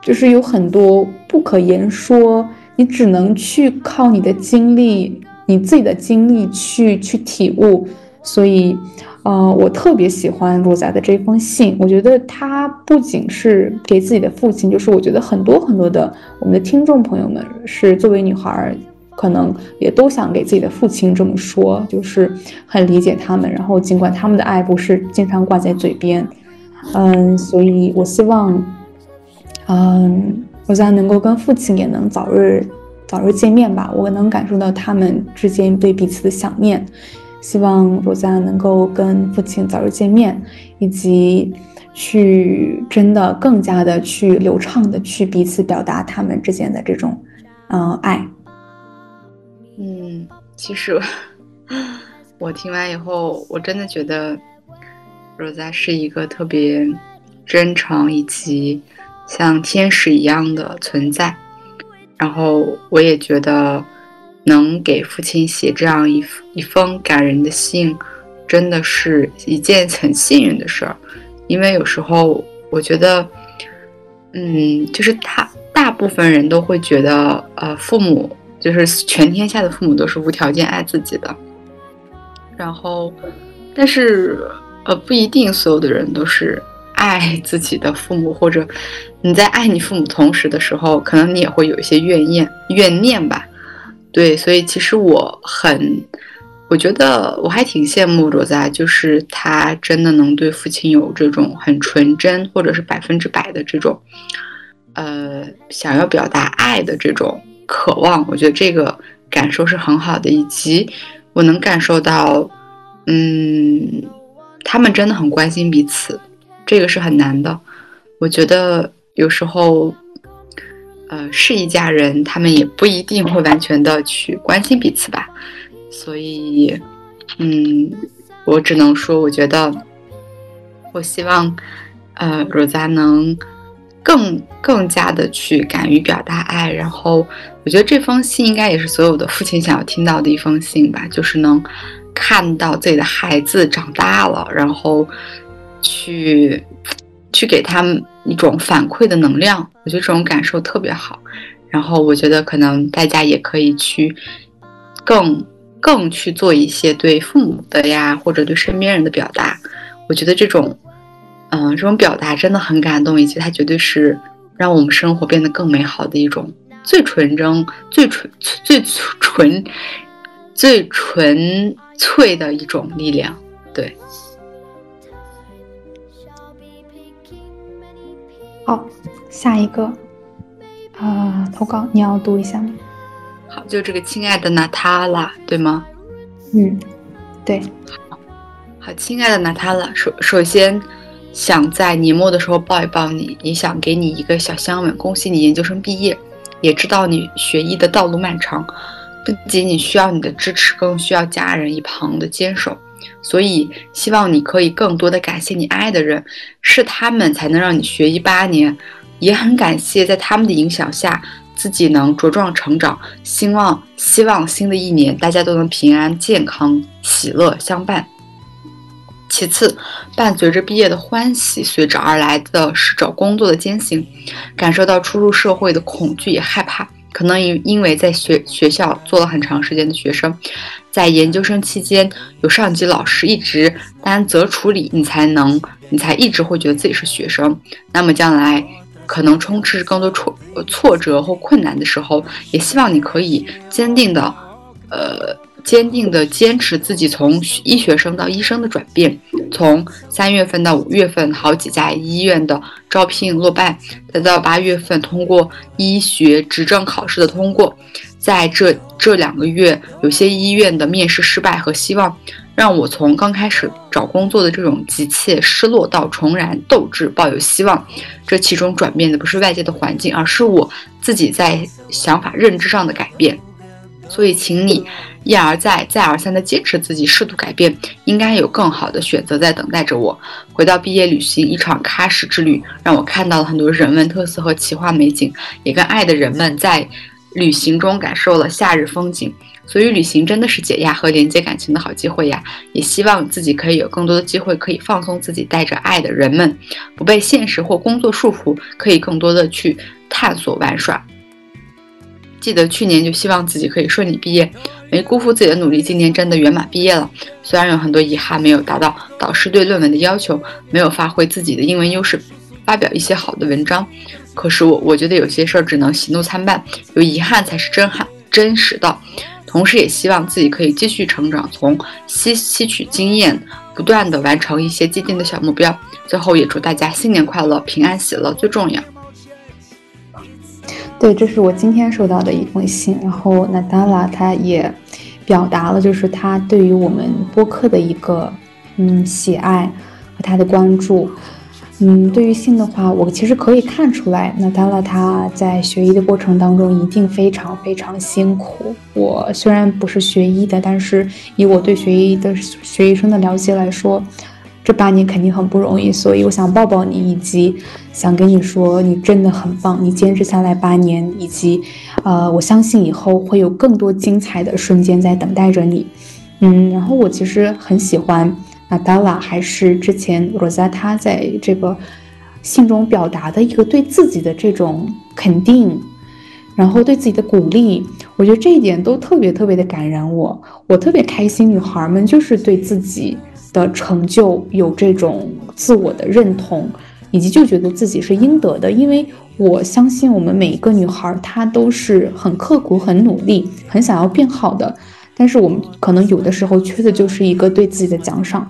就是有很多不可言说，你只能去靠你的经历，你自己的经历去去体悟，所以。呃，我特别喜欢罗仔的这封信。我觉得他不仅是给自己的父亲，就是我觉得很多很多的我们的听众朋友们是作为女孩，可能也都想给自己的父亲这么说，就是很理解他们。然后尽管他们的爱不是经常挂在嘴边，嗯，所以我希望，嗯，罗仔能够跟父亲也能早日早日见面吧。我能感受到他们之间对彼此的想念。希望罗佳能够跟父亲早日见面，以及去真的更加的去流畅的去彼此表达他们之间的这种，嗯，爱。嗯，其实 [laughs] 我听完以后，我真的觉得罗佳是一个特别真诚以及像天使一样的存在，然后我也觉得。能给父亲写这样一一封感人的信，真的是一件很幸运的事儿。因为有时候我觉得，嗯，就是他大部分人都会觉得，呃，父母就是全天下的父母都是无条件爱自己的。然后，但是，呃，不一定所有的人都是爱自己的父母，或者你在爱你父母同时的时候，可能你也会有一些怨念怨念吧。对，所以其实我很，我觉得我还挺羡慕罗扎，就是他真的能对父亲有这种很纯真，或者是百分之百的这种，呃，想要表达爱的这种渴望。我觉得这个感受是很好的，以及我能感受到，嗯，他们真的很关心彼此，这个是很难的。我觉得有时候。呃，是一家人，他们也不一定会完全的去关心彼此吧。所以，嗯，我只能说，我觉得，我希望，呃，若扎能更更加的去敢于表达爱。然后，我觉得这封信应该也是所有的父亲想要听到的一封信吧，就是能看到自己的孩子长大了，然后去去给他们一种反馈的能量。我觉得这种感受特别好。然后，我觉得可能大家也可以去更。更去做一些对父母的呀，或者对身边人的表达，我觉得这种，嗯，这种表达真的很感动，以及它绝对是让我们生活变得更美好的一种最纯真、最纯、最纯、最纯粹的一种力量。对，好，下一个，啊，投稿你要读一下吗？好，就这个亲爱的娜塔拉，对吗？嗯，对。好，好，亲爱的娜塔拉，首首先想在年末的时候抱一抱你，也想给你一个小香吻，恭喜你研究生毕业，也知道你学医的道路漫长，不仅仅需要你的支持，更需要家人一旁的坚守，所以希望你可以更多的感谢你爱的人，是他们才能让你学医八年，也很感谢在他们的影响下。自己能茁壮成长，希望希望新的一年大家都能平安、健康、喜乐相伴。其次，伴随着毕业的欢喜，随之而来的是找工作的艰辛，感受到初入社会的恐惧与害怕。可能因因为在学学校做了很长时间的学生，在研究生期间有上级老师一直担责处理，你才能你才一直会觉得自己是学生。那么将来。可能充斥更多挫挫折或困难的时候，也希望你可以坚定的，呃，坚定的坚持自己从医学生到医生的转变，从三月份到五月份好几家医院的招聘落败，再到八月份通过医学执证考试的通过，在这这两个月，有些医院的面试失败和希望。让我从刚开始找工作的这种急切、失落到重燃斗志、抱有希望，这其中转变的不是外界的环境，而是我自己在想法、认知上的改变。所以，请你一而再、再而三地坚持自己，适度改变，应该有更好的选择在等待着我。回到毕业旅行，一场喀什之旅，让我看到了很多人文特色和奇幻美景，也跟爱的人们在旅行中感受了夏日风景。所以，旅行真的是解压和连接感情的好机会呀！也希望自己可以有更多的机会，可以放松自己，带着爱的人们，不被现实或工作束缚，可以更多的去探索玩耍。记得去年就希望自己可以顺利毕业，没辜负自己的努力，今年真的圆满毕业了。虽然有很多遗憾，没有达到导师对论文的要求，没有发挥自己的英文优势，发表一些好的文章，可是我我觉得有些事儿只能喜怒参半，有遗憾才是真憾真实的。同时，也希望自己可以继续成长，从吸吸取经验，不断的完成一些既定的小目标。最后，也祝大家新年快乐，平安喜乐最重要。对，这是我今天收到的一封信。然后，娜达拉她也表达了，就是她对于我们播客的一个嗯喜爱和她的关注。嗯，对于信的话，我其实可以看出来，那达拉他在学医的过程当中一定非常非常辛苦。我虽然不是学医的，但是以我对学医的学医生的了解来说，这八年肯定很不容易。所以我想抱抱你，以及想跟你说，你真的很棒，你坚持下来八年，以及呃，我相信以后会有更多精彩的瞬间在等待着你。嗯，然后我其实很喜欢。那达拉还是之前罗萨他在这个信中表达的一个对自己的这种肯定，然后对自己的鼓励，我觉得这一点都特别特别的感染我。我特别开心，女孩们就是对自己的成就有这种自我的认同，以及就觉得自己是应得的。因为我相信我们每一个女孩她都是很刻苦、很努力、很想要变好的，但是我们可能有的时候缺的就是一个对自己的奖赏。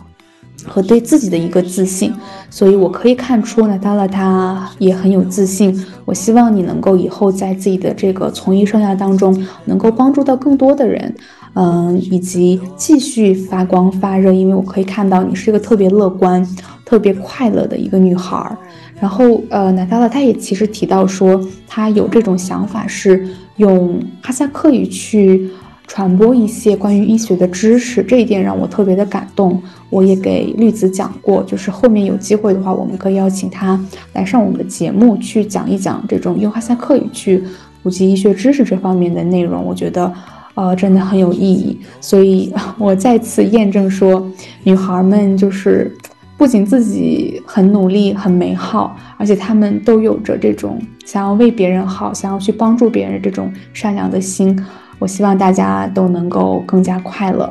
和对自己的一个自信，所以我可以看出呢，达拉他也很有自信。我希望你能够以后在自己的这个从医生涯当中，能够帮助到更多的人，嗯，以及继续发光发热。因为我可以看到你是一个特别乐观、特别快乐的一个女孩儿。然后，呃，娜达拉她也其实提到说，她有这种想法是用哈萨克语去。传播一些关于医学的知识，这一点让我特别的感动。我也给绿子讲过，就是后面有机会的话，我们可以邀请他来上我们的节目，去讲一讲这种用哈萨克语去普及医学知识这方面的内容。我觉得，呃，真的很有意义。所以 [laughs] 我再次验证说，女孩们就是不仅自己很努力、很美好，而且她们都有着这种想要为别人好、想要去帮助别人这种善良的心。我希望大家都能够更加快乐。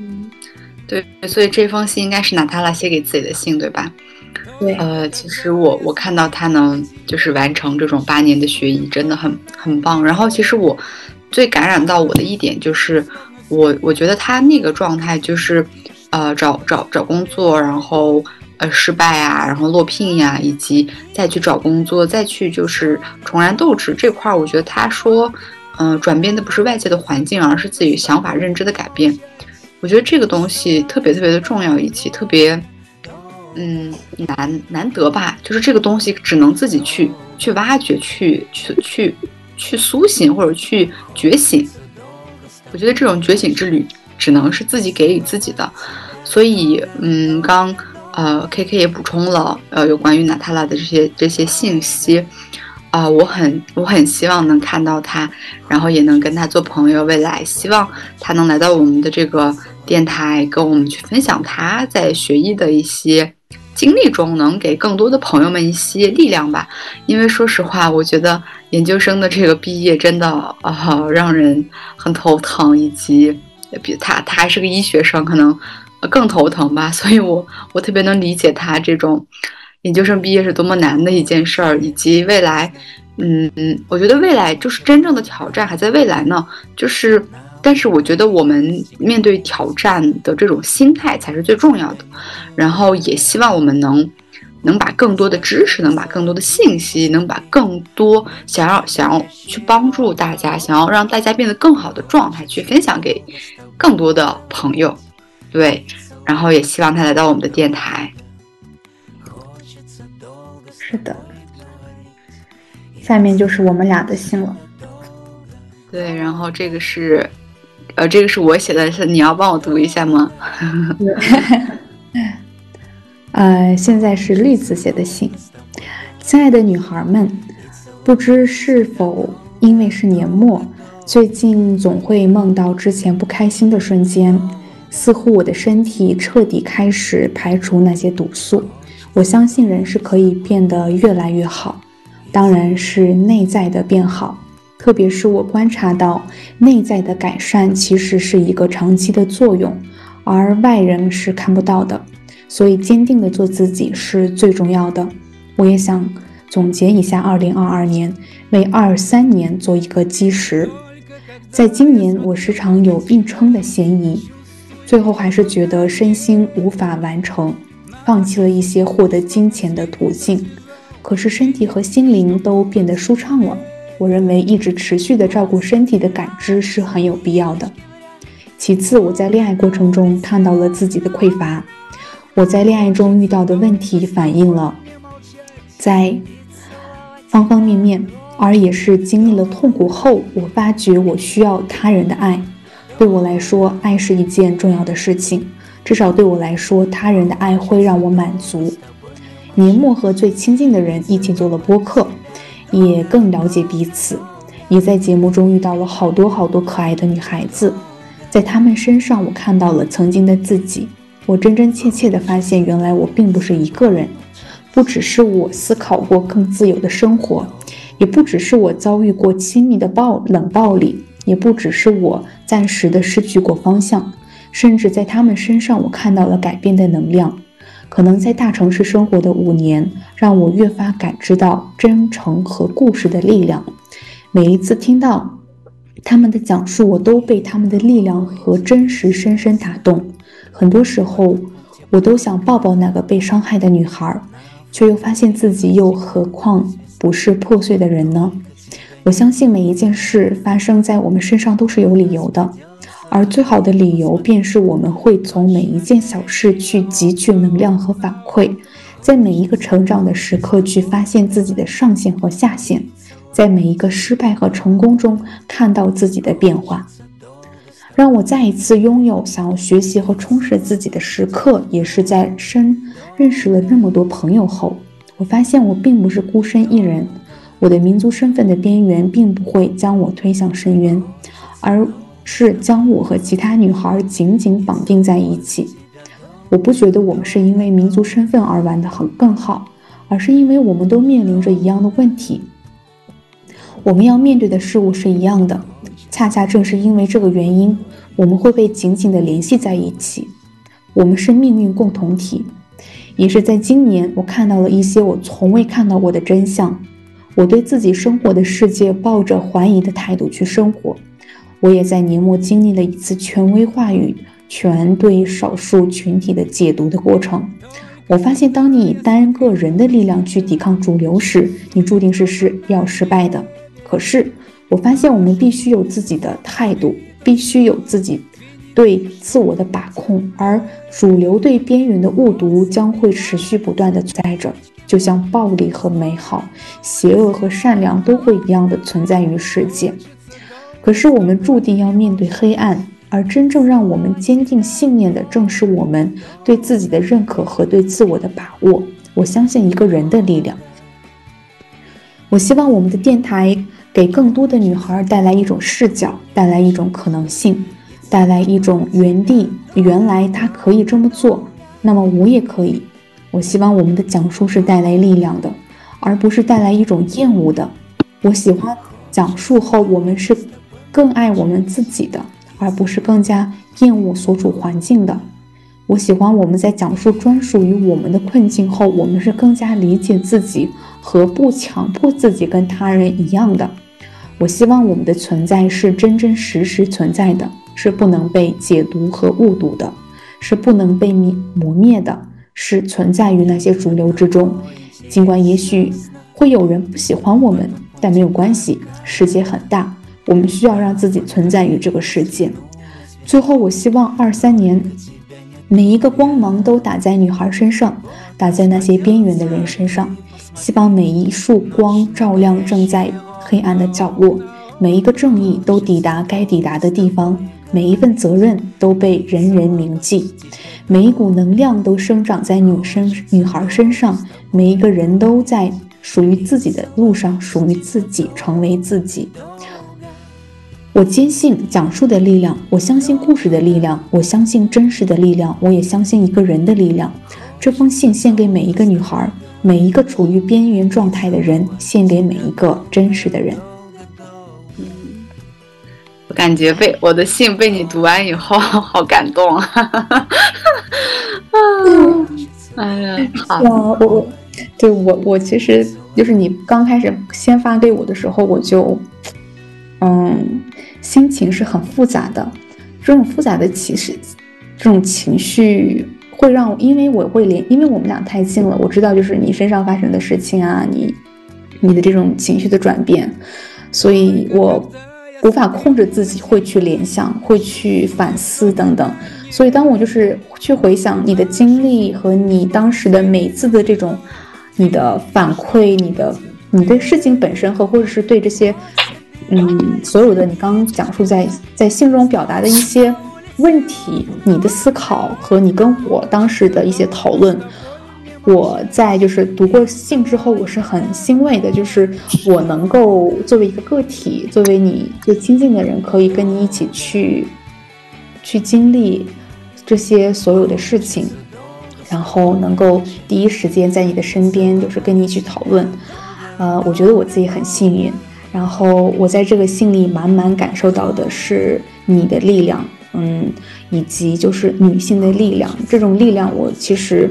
嗯，对，所以这封信应该是娜塔拉写给自己的信，对吧？对。呃，其实我我看到他能就是完成这种八年的学医，真的很很棒。然后其实我最感染到我的一点就是，我我觉得他那个状态就是，呃，找找找工作，然后呃失败啊，然后落聘呀，以及再去找工作，再去就是重燃斗志这块儿，我觉得他说。嗯，转变的不是外界的环境，而是自己想法认知的改变。我觉得这个东西特别特别的重要，以及特别，嗯，难难得吧。就是这个东西只能自己去去挖掘，去去去去苏醒或者去觉醒。我觉得这种觉醒之旅只能是自己给予自己的。所以，嗯，刚呃，K K 也补充了呃有关于娜塔拉的这些这些信息。啊，我很我很希望能看到他，然后也能跟他做朋友。未来希望他能来到我们的这个电台，跟我们去分享他在学医的一些经历中，能给更多的朋友们一些力量吧。因为说实话，我觉得研究生的这个毕业真的啊，让人很头疼，以及比他他还是个医学生，可能更头疼吧。[laughs] 所以我我特别能理解他这种。研究生毕业是多么难的一件事儿，以及未来，嗯嗯，我觉得未来就是真正的挑战还在未来呢。就是，但是我觉得我们面对挑战的这种心态才是最重要的。然后也希望我们能能把更多的知识，能把更多的信息，能把更多想要想要去帮助大家，想要让大家变得更好的状态去分享给更多的朋友。对，然后也希望他来到我们的电台。是的，下面就是我们俩的信了。对，然后这个是，呃，这个是我写的，是你要帮我读一下吗？[laughs] 呃，现在是绿子写的信。亲爱的女孩们，不知是否因为是年末，最近总会梦到之前不开心的瞬间，似乎我的身体彻底开始排除那些毒素。我相信人是可以变得越来越好，当然是内在的变好。特别是我观察到，内在的改善其实是一个长期的作用，而外人是看不到的。所以，坚定的做自己是最重要的。我也想总结一下2022年，为23年做一个基石。在今年，我时常有硬撑的嫌疑，最后还是觉得身心无法完成。放弃了一些获得金钱的途径，可是身体和心灵都变得舒畅了。我认为一直持续的照顾身体的感知是很有必要的。其次，我在恋爱过程中看到了自己的匮乏。我在恋爱中遇到的问题反映了在方方面面，而也是经历了痛苦后，我发觉我需要他人的爱。对我来说，爱是一件重要的事情。至少对我来说，他人的爱会让我满足。年末和最亲近的人一起做了播客，也更了解彼此。也在节目中遇到了好多好多可爱的女孩子，在她们身上，我看到了曾经的自己。我真真切切地发现，原来我并不是一个人，不只是我思考过更自由的生活，也不只是我遭遇过亲密的暴冷暴力，也不只是我暂时的失去过方向。甚至在他们身上，我看到了改变的能量。可能在大城市生活的五年，让我越发感知到真诚和故事的力量。每一次听到他们的讲述，我都被他们的力量和真实深深打动。很多时候，我都想抱抱那个被伤害的女孩，却又发现自己又何况不是破碎的人呢？我相信每一件事发生在我们身上都是有理由的。而最好的理由，便是我们会从每一件小事去汲取能量和反馈，在每一个成长的时刻去发现自己的上限和下限，在每一个失败和成功中看到自己的变化。让我再一次拥有想要学习和充实自己的时刻，也是在深认识了那么多朋友后，我发现我并不是孤身一人，我的民族身份的边缘并不会将我推向深渊，而是将我和其他女孩紧紧绑定在一起。我不觉得我们是因为民族身份而玩得很更好，而是因为我们都面临着一样的问题，我们要面对的事物是一样的。恰恰正是因为这个原因，我们会被紧紧地联系在一起。我们是命运共同体。也是在今年，我看到了一些我从未看到过的真相。我对自己生活的世界抱着怀疑的态度去生活。我也在年末经历了一次权威话语权对少数群体的解读的过程。我发现，当你以单个人的力量去抵抗主流时，你注定是是要失败的。可是。我发现我们必须有自己的态度，必须有自己对自我的把控，而主流对边缘的误读将会持续不断的存在着，就像暴力和美好、邪恶和善良都会一样的存在于世界。可是我们注定要面对黑暗，而真正让我们坚定信念的，正是我们对自己的认可和对自我的把握。我相信一个人的力量。我希望我们的电台。给更多的女孩带来一种视角，带来一种可能性，带来一种原地。原来她可以这么做，那么我也可以。我希望我们的讲述是带来力量的，而不是带来一种厌恶的。我喜欢讲述后，我们是更爱我们自己的，而不是更加厌恶所处环境的。我喜欢我们在讲述专属于我们的困境后，我们是更加理解自己和不强迫自己跟他人一样的。我希望我们的存在是真真实实存在的，是不能被解读和误读的，是不能被灭磨灭的，是存在于那些主流之中。尽管也许会有人不喜欢我们，但没有关系。世界很大，我们需要让自己存在于这个世界。最后，我希望二三年每一个光芒都打在女孩身上，打在那些边缘的人身上。希望每一束光照亮正在。黑暗的角落，每一个正义都抵达该抵达的地方，每一份责任都被人人铭记，每一股能量都生长在女生女孩身上，每一个人都在属于自己的路上，属于自己，成为自己。我坚信讲述的力量，我相信故事的力量，我相信真实的力量，我也相信一个人的力量。这封信献给每一个女孩。每一个处于边缘状态的人，献给每一个真实的人。嗯，我感觉被我的信被你读完以后，[laughs] 好感动啊！[laughs] 哎呀，好，我我，对我我其实就是你刚开始先发给我的时候，我就，嗯，心情是很复杂的，这种复杂的其实，这种情绪。会让，因为我会连，因为我们俩太近了，我知道就是你身上发生的事情啊，你，你的这种情绪的转变，所以我无法控制自己会去联想，会去反思等等。所以当我就是去回想你的经历和你当时的每次的这种，你的反馈，你的你对事情本身和或者是对这些，嗯，所有的你刚刚讲述在在信中表达的一些。问题，你的思考和你跟我当时的一些讨论，我在就是读过信之后，我是很欣慰的，就是我能够作为一个个体，作为你最亲近的人，可以跟你一起去去经历这些所有的事情，然后能够第一时间在你的身边，就是跟你一起讨论。呃，我觉得我自己很幸运。然后我在这个信里满满感受到的是你的力量。嗯，以及就是女性的力量，这种力量，我其实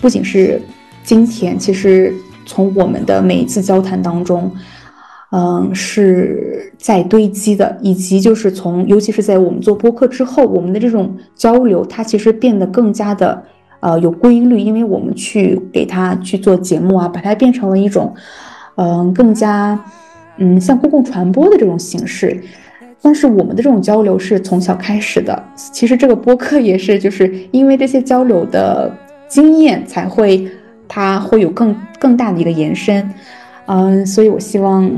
不仅是今天，其实从我们的每一次交谈当中，嗯，是在堆积的，以及就是从，尤其是在我们做播客之后，我们的这种交流，它其实变得更加的呃有规律，因为我们去给它去做节目啊，把它变成了一种嗯更加嗯像公共传播的这种形式。但是我们的这种交流是从小开始的，其实这个播客也是，就是因为这些交流的经验，才会它会有更更大的一个延伸，嗯，所以我希望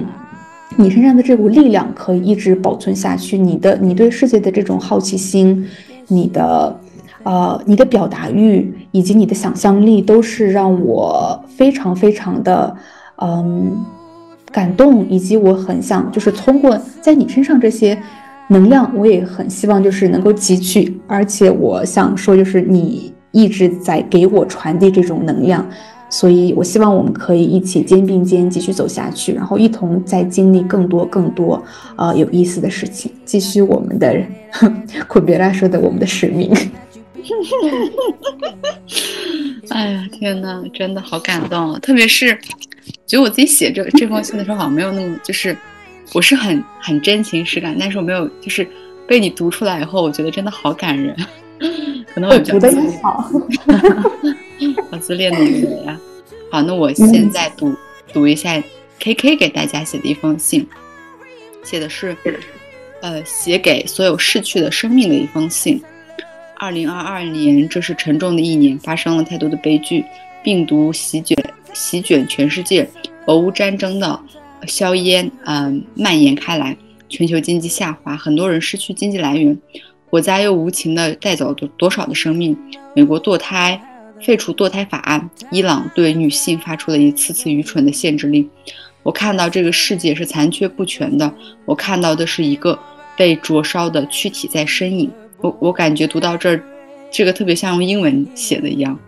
你身上的这股力量可以一直保存下去。你的你对世界的这种好奇心，你的呃你的表达欲以及你的想象力，都是让我非常非常的嗯感动，以及我很想就是通过在你身上这些能量，我也很希望就是能够汲取。而且我想说，就是你一直在给我传递这种能量。所以，我希望我们可以一起肩并肩继续走下去，然后一同再经历更多更多呃有意思的事情，继续我们的 [laughs] 库别拉说的我们的使命。[laughs] 哎呀，天呐，真的好感动！特别是觉得我自己写这这封信的时候，好像没有那么就是，我是很很真情实感，但是我没有就是被你读出来以后，我觉得真的好感人。可能我读的也好。好自恋的女人呀！好，那我现在读读一下 K K 给大家写的一封信，写的是，呃，写给所有逝去的生命的一封信。二零二二年，这是沉重的一年，发生了太多的悲剧，病毒席卷席卷全世界，俄乌战争的硝烟，嗯，蔓延开来，全球经济下滑，很多人失去经济来源，国家又无情的带走多多少的生命？美国堕胎。废除堕胎法案，伊朗对女性发出了一次次愚蠢的限制令。我看到这个世界是残缺不全的，我看到的是一个被灼烧的躯体在呻吟。我我感觉读到这儿，这个特别像用英文写的一样，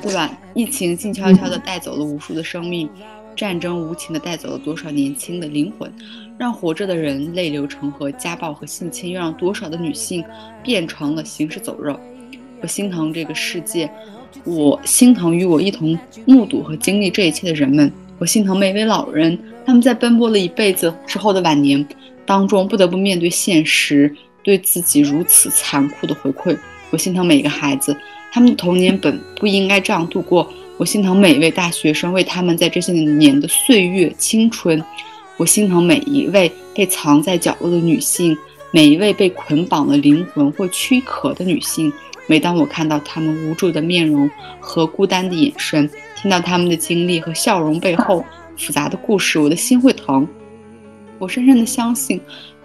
对吧？疫情静悄悄地带走了无数的生命，战争无情地带走了多少年轻的灵魂。让活着的人泪流成河，家暴和性侵又让多少的女性变成了行尸走肉。我心疼这个世界，我心疼与我一同目睹和经历这一切的人们。我心疼每位老人，他们在奔波了一辈子之后的晚年当中，不得不面对现实，对自己如此残酷的回馈。我心疼每一个孩子，他们的童年本不应该这样度过。我心疼每一位大学生，为他们在这些年的岁月青春。我心疼每一位被藏在角落的女性，每一位被捆绑的灵魂或躯壳的女性。每当我看到她们无助的面容和孤单的眼神，听到她们的经历和笑容背后复杂的故事，我的心会疼。我深深的相信，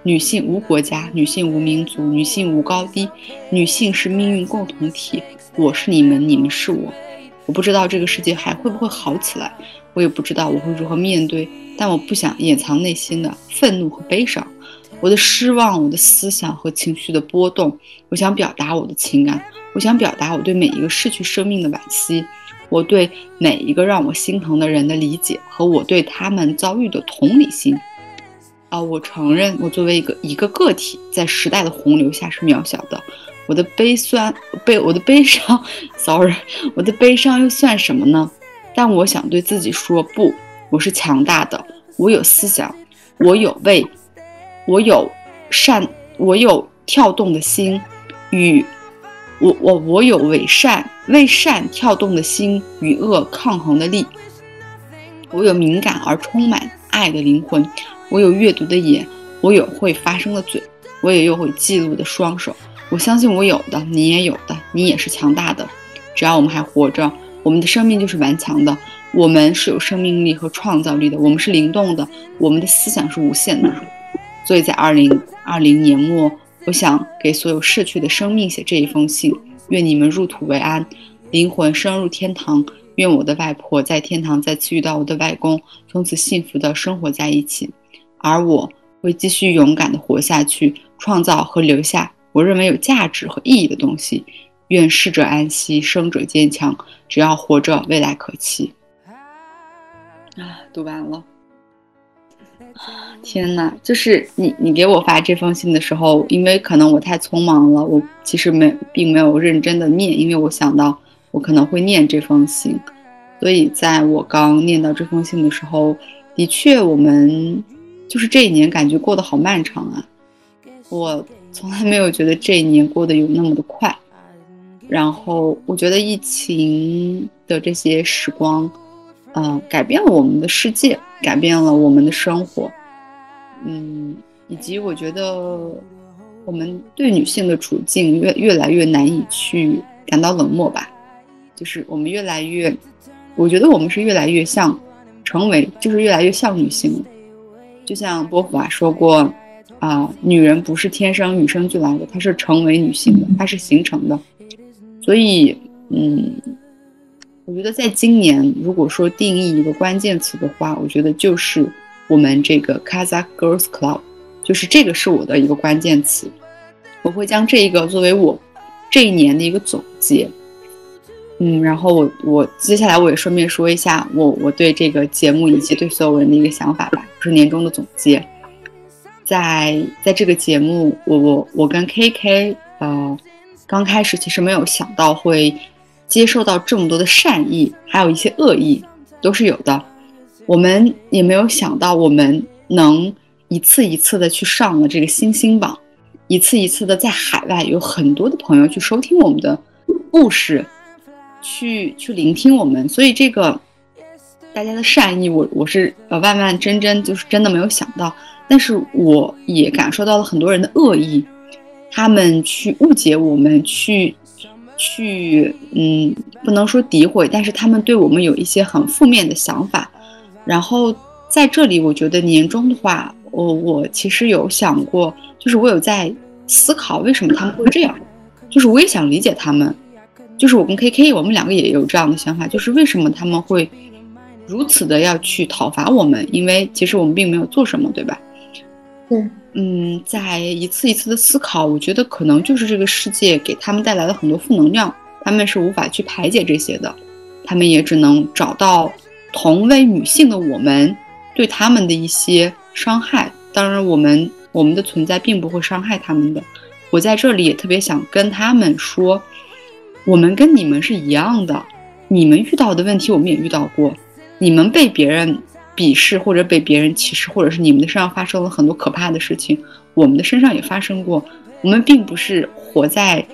女性无国家，女性无民族，女性无高低，女性是命运共同体。我是你们，你们是我。我不知道这个世界还会不会好起来，我也不知道我会如何面对。但我不想掩藏内心的愤怒和悲伤，我的失望，我的思想和情绪的波动。我想表达我的情感，我想表达我对每一个失去生命的惋惜，我对每一个让我心疼的人的理解和我对他们遭遇的同理心。啊，我承认我作为一个一个个体，在时代的洪流下是渺小的。我的悲酸，悲我的悲伤，[laughs] sorry，我的悲伤又算什么呢？但我想对自己说不。我是强大的，我有思想，我有为，我有善，我有跳动的心，与我我我有为善为善跳动的心与恶抗衡的力。我有敏感而充满爱的灵魂，我有阅读的眼，我有会发声的嘴，我也有会记录的双手。我相信我有的，你也有的，你也是强大的。只要我们还活着，我们的生命就是顽强的。我们是有生命力和创造力的，我们是灵动的，我们的思想是无限的。所以在二零二零年末，我想给所有逝去的生命写这一封信：愿你们入土为安，灵魂升入天堂。愿我的外婆在天堂再次遇到我的外公，从此幸福的生活在一起。而我会继续勇敢的活下去，创造和留下我认为有价值和意义的东西。愿逝者安息，生者坚强。只要活着，未来可期。啊，读完了。天呐，就是你，你给我发这封信的时候，因为可能我太匆忙了，我其实没并没有认真的念，因为我想到我可能会念这封信，所以在我刚念到这封信的时候，的确，我们就是这一年感觉过得好漫长啊，我从来没有觉得这一年过得有那么的快，然后我觉得疫情的这些时光。嗯，改变了我们的世界，改变了我们的生活，嗯，以及我觉得我们对女性的处境越越来越难以去感到冷漠吧，就是我们越来越，我觉得我们是越来越像成为就是越来越像女性了。就像波伏娃说过，啊，女人不是天生与生俱来的，她是成为女性的，她是形成的。所以，嗯，我觉得在今年，如果说定义一个关键词的话，我觉得就是我们这个 Kazakh Girls Club，就是这个是我的一个关键词。我会将这一个作为我这一年的一个总结。嗯，然后我我接下来我也顺便说一下我我对这个节目以及对所有人的一个想法吧，就是年终的总结。在在这个节目，我我我跟 KK 呃刚开始其实没有想到会接受到这么多的善意，还有一些恶意都是有的。我们也没有想到我们能一次一次的去上了这个星星榜，一次一次的在海外有很多的朋友去收听我们的故事。去去聆听我们，所以这个大家的善意，我我是呃万万真真就是真的没有想到，但是我也感受到了很多人的恶意，他们去误解我们，去去嗯不能说诋毁，但是他们对我们有一些很负面的想法。然后在这里，我觉得年终的话，我我其实有想过，就是我有在思考为什么他们会这样，就是我也想理解他们。就是我跟 K K，我们两个也有这样的想法，就是为什么他们会如此的要去讨伐我们？因为其实我们并没有做什么，对吧？对，嗯，在一次一次的思考，我觉得可能就是这个世界给他们带来了很多负能量，他们是无法去排解这些的，他们也只能找到同为女性的我们对他们的一些伤害。当然，我们我们的存在并不会伤害他们的。我在这里也特别想跟他们说。我们跟你们是一样的，你们遇到的问题我们也遇到过，你们被别人鄙视或者被别人歧视，或者是你们的身上发生了很多可怕的事情，我们的身上也发生过。我们并不是活在，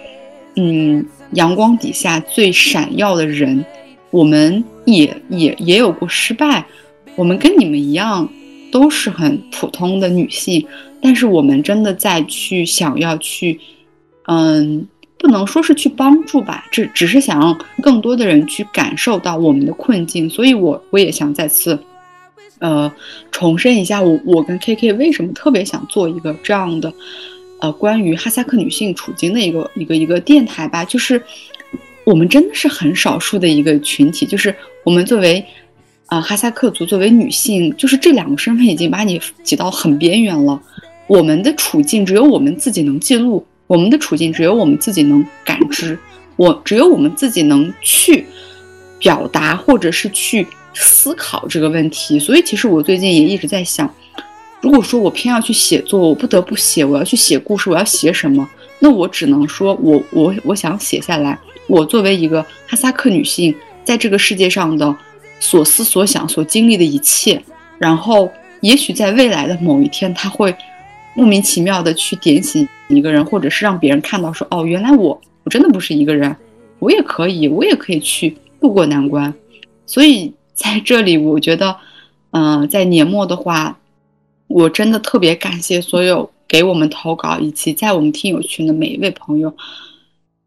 嗯，阳光底下最闪耀的人，我们也也也有过失败。我们跟你们一样，都是很普通的女性，但是我们真的在去想要去，嗯。不能说是去帮助吧，只只是想让更多的人去感受到我们的困境，所以我我也想再次，呃，重申一下，我我跟 K K 为什么特别想做一个这样的，呃，关于哈萨克女性处境的一个一个一个电台吧，就是我们真的是很少数的一个群体，就是我们作为，啊，哈萨克族作为女性，就是这两个身份已经把你挤到很边缘了，我们的处境只有我们自己能记录。我们的处境只有我们自己能感知，我只有我们自己能去表达，或者是去思考这个问题。所以，其实我最近也一直在想，如果说我偏要去写作，我不得不写，我要去写故事，我要写什么？那我只能说，我我我想写下来，我作为一个哈萨克女性，在这个世界上的所思所想、所经历的一切。然后，也许在未来的某一天，他会。莫名其妙的去点醒一个人，或者是让别人看到说，哦，原来我我真的不是一个人，我也可以，我也可以去渡过难关。所以在这里，我觉得，嗯，在年末的话，我真的特别感谢所有给我们投稿以及在我们听友群的每一位朋友。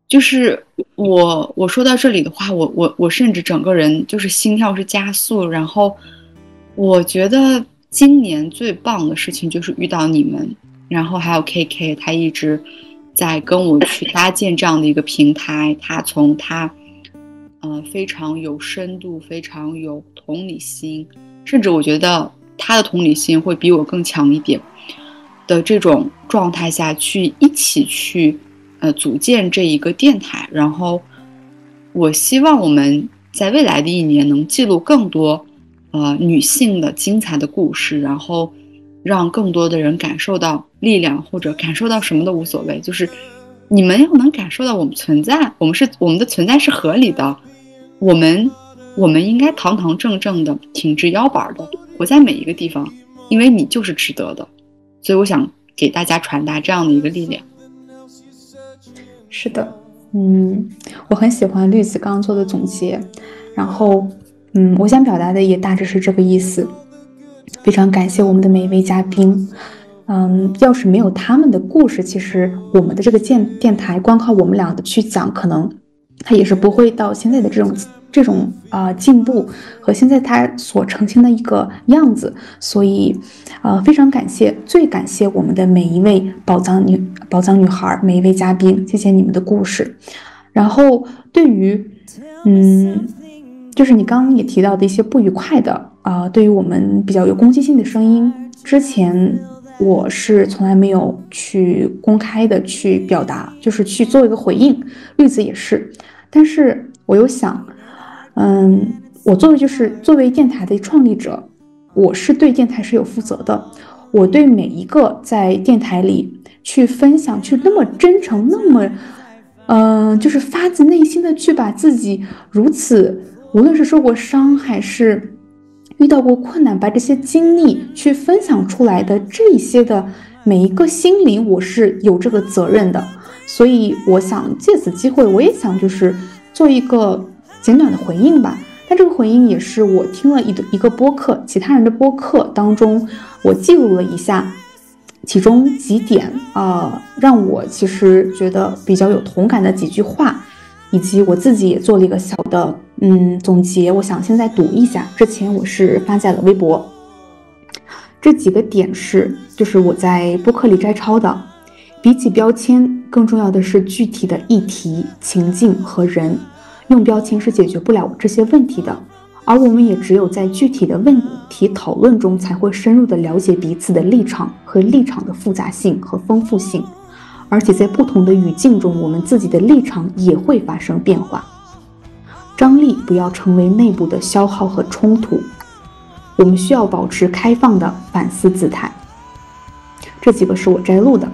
就是我我说到这里的话，我我我甚至整个人就是心跳是加速，然后我觉得。今年最棒的事情就是遇到你们，然后还有 KK，他一直在跟我去搭建这样的一个平台。他从他，呃，非常有深度、非常有同理心，甚至我觉得他的同理心会比我更强一点的这种状态下去一起去，呃，组建这一个电台。然后，我希望我们在未来的一年能记录更多。呃，女性的精彩的故事，然后让更多的人感受到力量，或者感受到什么都无所谓。就是你们要能感受到我们存在，我们是我们的存在是合理的，我们我们应该堂堂正正的挺直腰板的活在每一个地方，因为你就是值得的。所以我想给大家传达这样的一个力量。是的，嗯，我很喜欢绿子刚刚做的总结，然后。嗯，我想表达的也大致是这个意思。非常感谢我们的每一位嘉宾。嗯，要是没有他们的故事，其实我们的这个电电台光靠我们俩的去讲，可能它也是不会到现在的这种这种呃进步和现在他所呈现的一个样子，所以呃非常感谢，最感谢我们的每一位宝藏女宝藏女孩，每一位嘉宾，谢谢你们的故事。然后对于嗯，就是你刚刚也提到的一些不愉快的啊，对于我们比较有攻击性的声音，之前我是从来没有去公开的去表达，就是去做一个回应。绿子也是，但是我又想。嗯，我作为就是作为电台的创立者，我是对电台是有负责的。我对每一个在电台里去分享、去那么真诚、那么，嗯，就是发自内心的去把自己如此，无论是受过伤还是遇到过困难，把这些经历去分享出来的这一些的每一个心灵，我是有这个责任的。所以我想借此机会，我也想就是做一个。简短的回应吧，但这个回应也是我听了一一个播客，其他人的播客当中，我记录了一下其中几点啊，让我其实觉得比较有同感的几句话，以及我自己也做了一个小的嗯总结。我想现在读一下，之前我是发在了微博。这几个点是，就是我在播客里摘抄的。比起标签，更重要的是具体的议题、情境和人。用标签是解决不了这些问题的，而我们也只有在具体的问题讨论中，才会深入的了解彼此的立场和立场的复杂性和丰富性，而且在不同的语境中，我们自己的立场也会发生变化。张力不要成为内部的消耗和冲突，我们需要保持开放的反思姿态。这几个是我摘录的。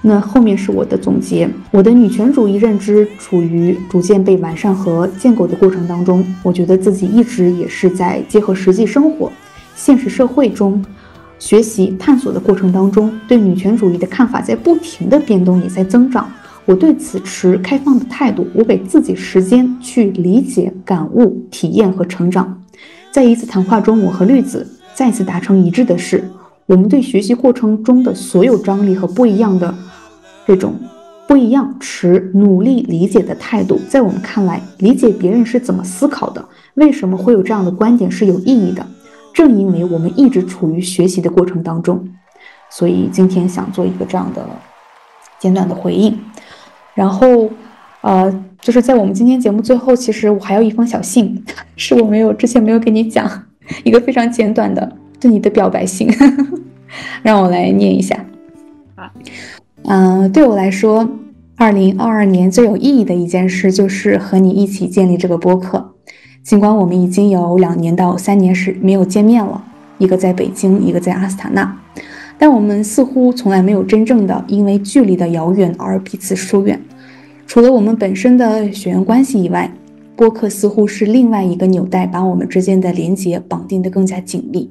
那后面是我的总结。我的女权主义认知处于逐渐被完善和建构的过程当中。我觉得自己一直也是在结合实际生活、现实社会中学习探索的过程当中，对女权主义的看法在不停的变动，也在增长。我对此持开放的态度。我给自己时间去理解、感悟、体验和成长。在一次谈话中，我和绿子再次达成一致的是，我们对学习过程中的所有张力和不一样的。这种不一样，持努力理解的态度，在我们看来，理解别人是怎么思考的，为什么会有这样的观点是有意义的。正因为我们一直处于学习的过程当中，所以今天想做一个这样的简短的回应。然后，呃，就是在我们今天节目最后，其实我还有一封小信，[laughs] 是我没有之前没有给你讲一个非常简短的对你的表白信，[laughs] 让我来念一下。好。嗯，对我来说，二零二二年最有意义的一件事就是和你一起建立这个播客。尽管我们已经有两年到三年时没有见面了，一个在北京，一个在阿斯塔纳，但我们似乎从来没有真正的因为距离的遥远而彼此疏远。除了我们本身的血缘关系以外，播客似乎是另外一个纽带，把我们之间的连结绑定得更加紧密。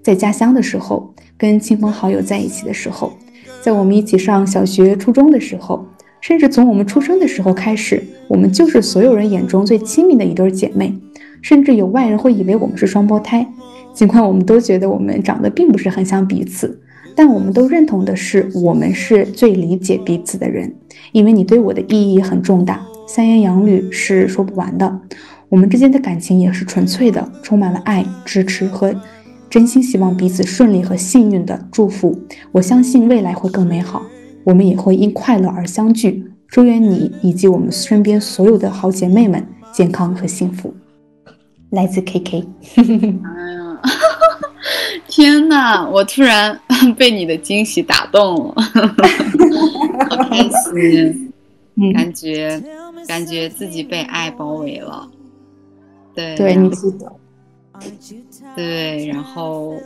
在家乡的时候，跟亲朋好友在一起的时候。在我们一起上小学、初中的时候，甚至从我们出生的时候开始，我们就是所有人眼中最亲密的一对姐妹。甚至有外人会以为我们是双胞胎，尽管我们都觉得我们长得并不是很像彼此，但我们都认同的是，我们是最理解彼此的人。因为你对我的意义很重大，三言两语是说不完的。我们之间的感情也是纯粹的，充满了爱、支持和。真心希望彼此顺利和幸运的祝福，我相信未来会更美好，我们也会因快乐而相聚。祝愿你以及我们身边所有的好姐妹们健康和幸福。来自 KK。哎呀，天哪！我突然被你的惊喜打动了，[laughs] 好开心，感觉感觉自己被爱包围了。对，对你记得。对，然后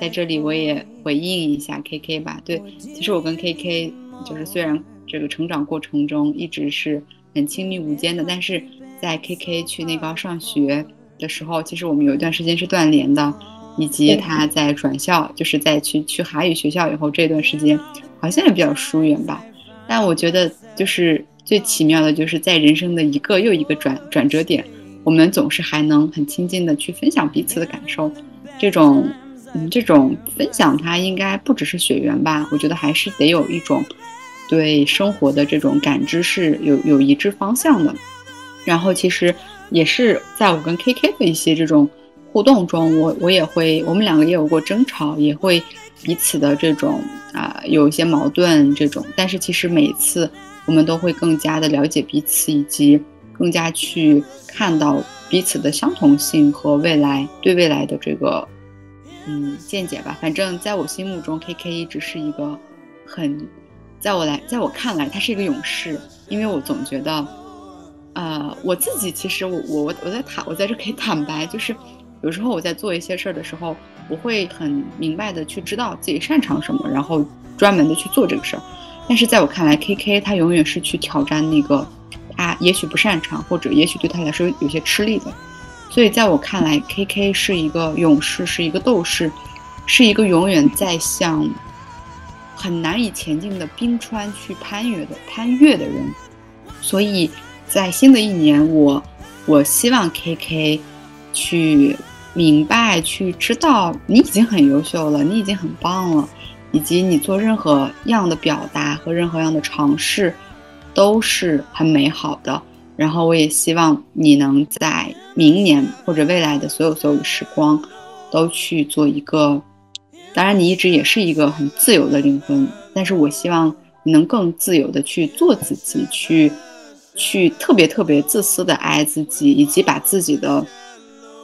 在这里我也回应一下 K K 吧。对，其实我跟 K K 就是虽然这个成长过程中一直是很亲密无间的，但是在 K K 去内高上学的时候，其实我们有一段时间是断联的，以及他在转校，就是在去去韩语学校以后这段时间，好像也比较疏远吧。但我觉得就是最奇妙的，就是在人生的一个又一个转转折点。我们总是还能很亲近的去分享彼此的感受，这种，嗯，这种分享它应该不只是血缘吧？我觉得还是得有一种对生活的这种感知是有有一致方向的。然后其实也是在我跟 KK 的一些这种互动中，我我也会，我们两个也有过争吵，也会彼此的这种啊、有一些矛盾这种，但是其实每次我们都会更加的了解彼此，以及更加去看到彼此的相同性和未来对未来的这个嗯见解吧。反正在我心目中，KK 一直是一个很，在我来，在我看来，他是一个勇士，因为我总觉得。呃，我自己其实我我我我在坦我在这可以坦白，就是有时候我在做一些事儿的时候，我会很明白的去知道自己擅长什么，然后专门的去做这个事儿。但是在我看来，K K 他永远是去挑战那个他也许不擅长，或者也许对他来说有些吃力的。所以在我看来，K K 是一个勇士，是一个斗士，是一个永远在向很难以前进的冰川去攀越的攀越的人。所以。在新的一年，我我希望 K K 去明白、去知道，你已经很优秀了，你已经很棒了，以及你做任何样的表达和任何样的尝试都是很美好的。然后，我也希望你能在明年或者未来的所有所有的时光，都去做一个。当然，你一直也是一个很自由的灵魂，但是我希望你能更自由的去做自己，去。去特别特别自私的爱自己，以及把自己的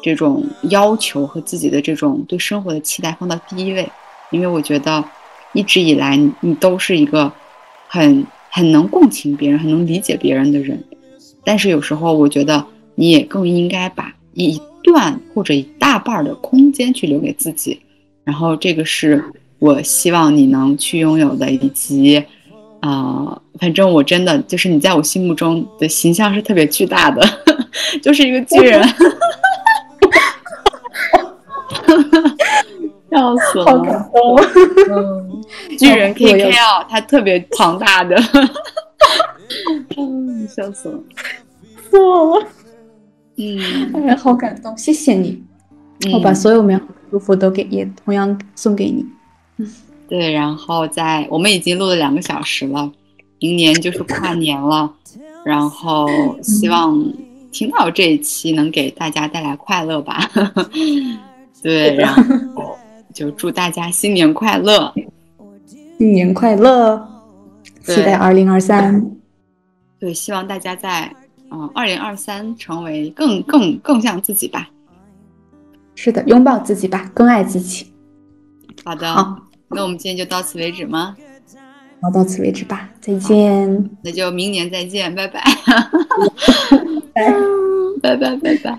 这种要求和自己的这种对生活的期待放到第一位，因为我觉得一直以来你都是一个很很能共情别人、很能理解别人的人，但是有时候我觉得你也更应该把一段或者一大半的空间去留给自己，然后这个是我希望你能去拥有的，以及。啊，反正我真的就是你在我心目中的形象是特别巨大的，[laughs] 就是一个巨人，笑死了，好感动。嗯，巨人 [laughs] K K 啊，他特别庞大的，[laughs] 嗯，笑死了，错了，嗯，哎，好感动，谢谢你，我把所有美好的祝福都给，也同样送给你。对，然后在我们已经录了两个小时了，明年就是跨年了，然后希望听到这一期能给大家带来快乐吧。[laughs] 对，然后就祝大家新年快乐，新年快乐，期待二零二三。对，希望大家在嗯二零二三成为更更更像自己吧。是的，拥抱自己吧，更爱自己。好的。好。那我们今天就到此为止吗？好，到此为止吧，再见。那就明年再见，拜拜。[laughs] 拜拜拜拜拜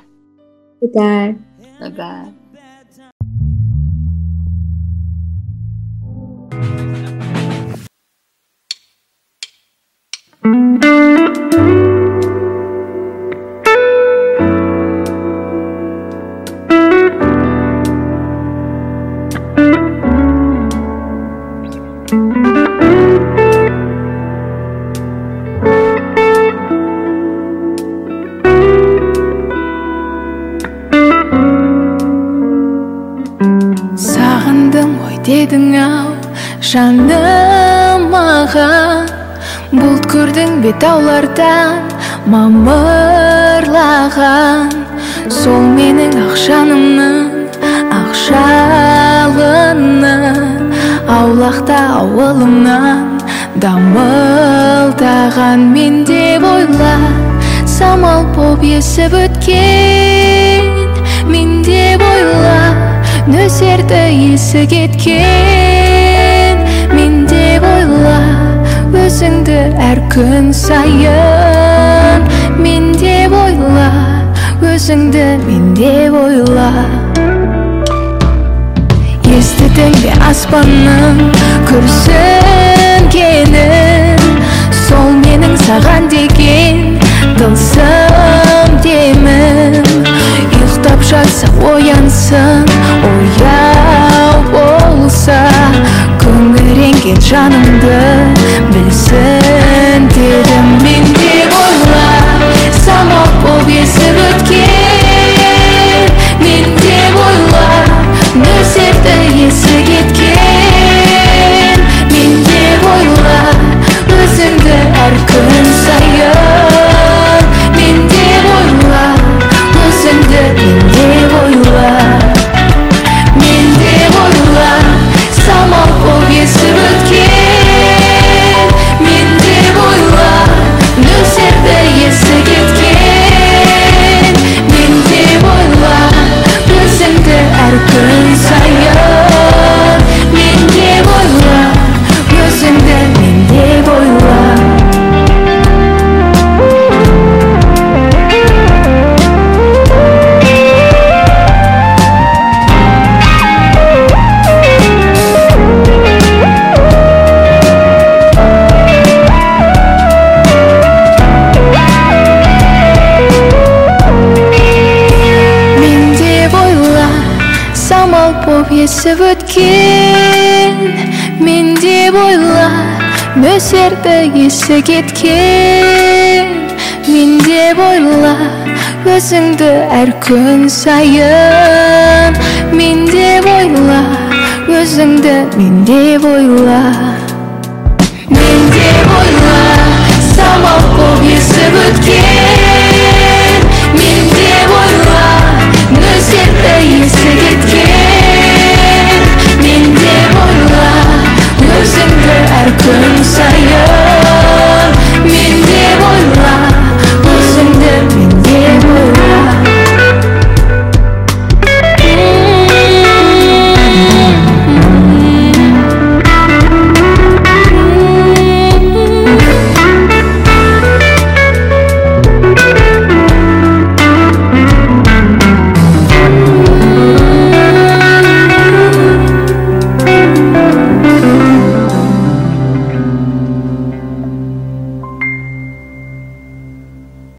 拜拜拜。Таулардан мамырлаған. Сол менің ақ жанымның ақ жалыны аулақта ауылымнан дамылдаған. Мен деп ойла самал боп есіп өткен. Мен деп ойла нөсерді есі кеткен өзіңді әр күн сайын мен деп ойла өзіңді мен деп ойла естідің бе аспанның күрсінгенін сол менің саған деген тылсым демім ұйықтап жатса оянсын ояу болса күңіренген жанымды білсін дедім мен деп ойла самал болып есіп өткен мен деп ойла нөсерді есі кеткен мен деп ойла өзіңді әр күн сайын есіп өткен мен деп ойла нөсерді есі кеткен мен деп ойла өзіңді әр күн сайын мен деп ойла өзіңді мен деп ойла мен деп ойла самал боп есіп өткен gözümde her gün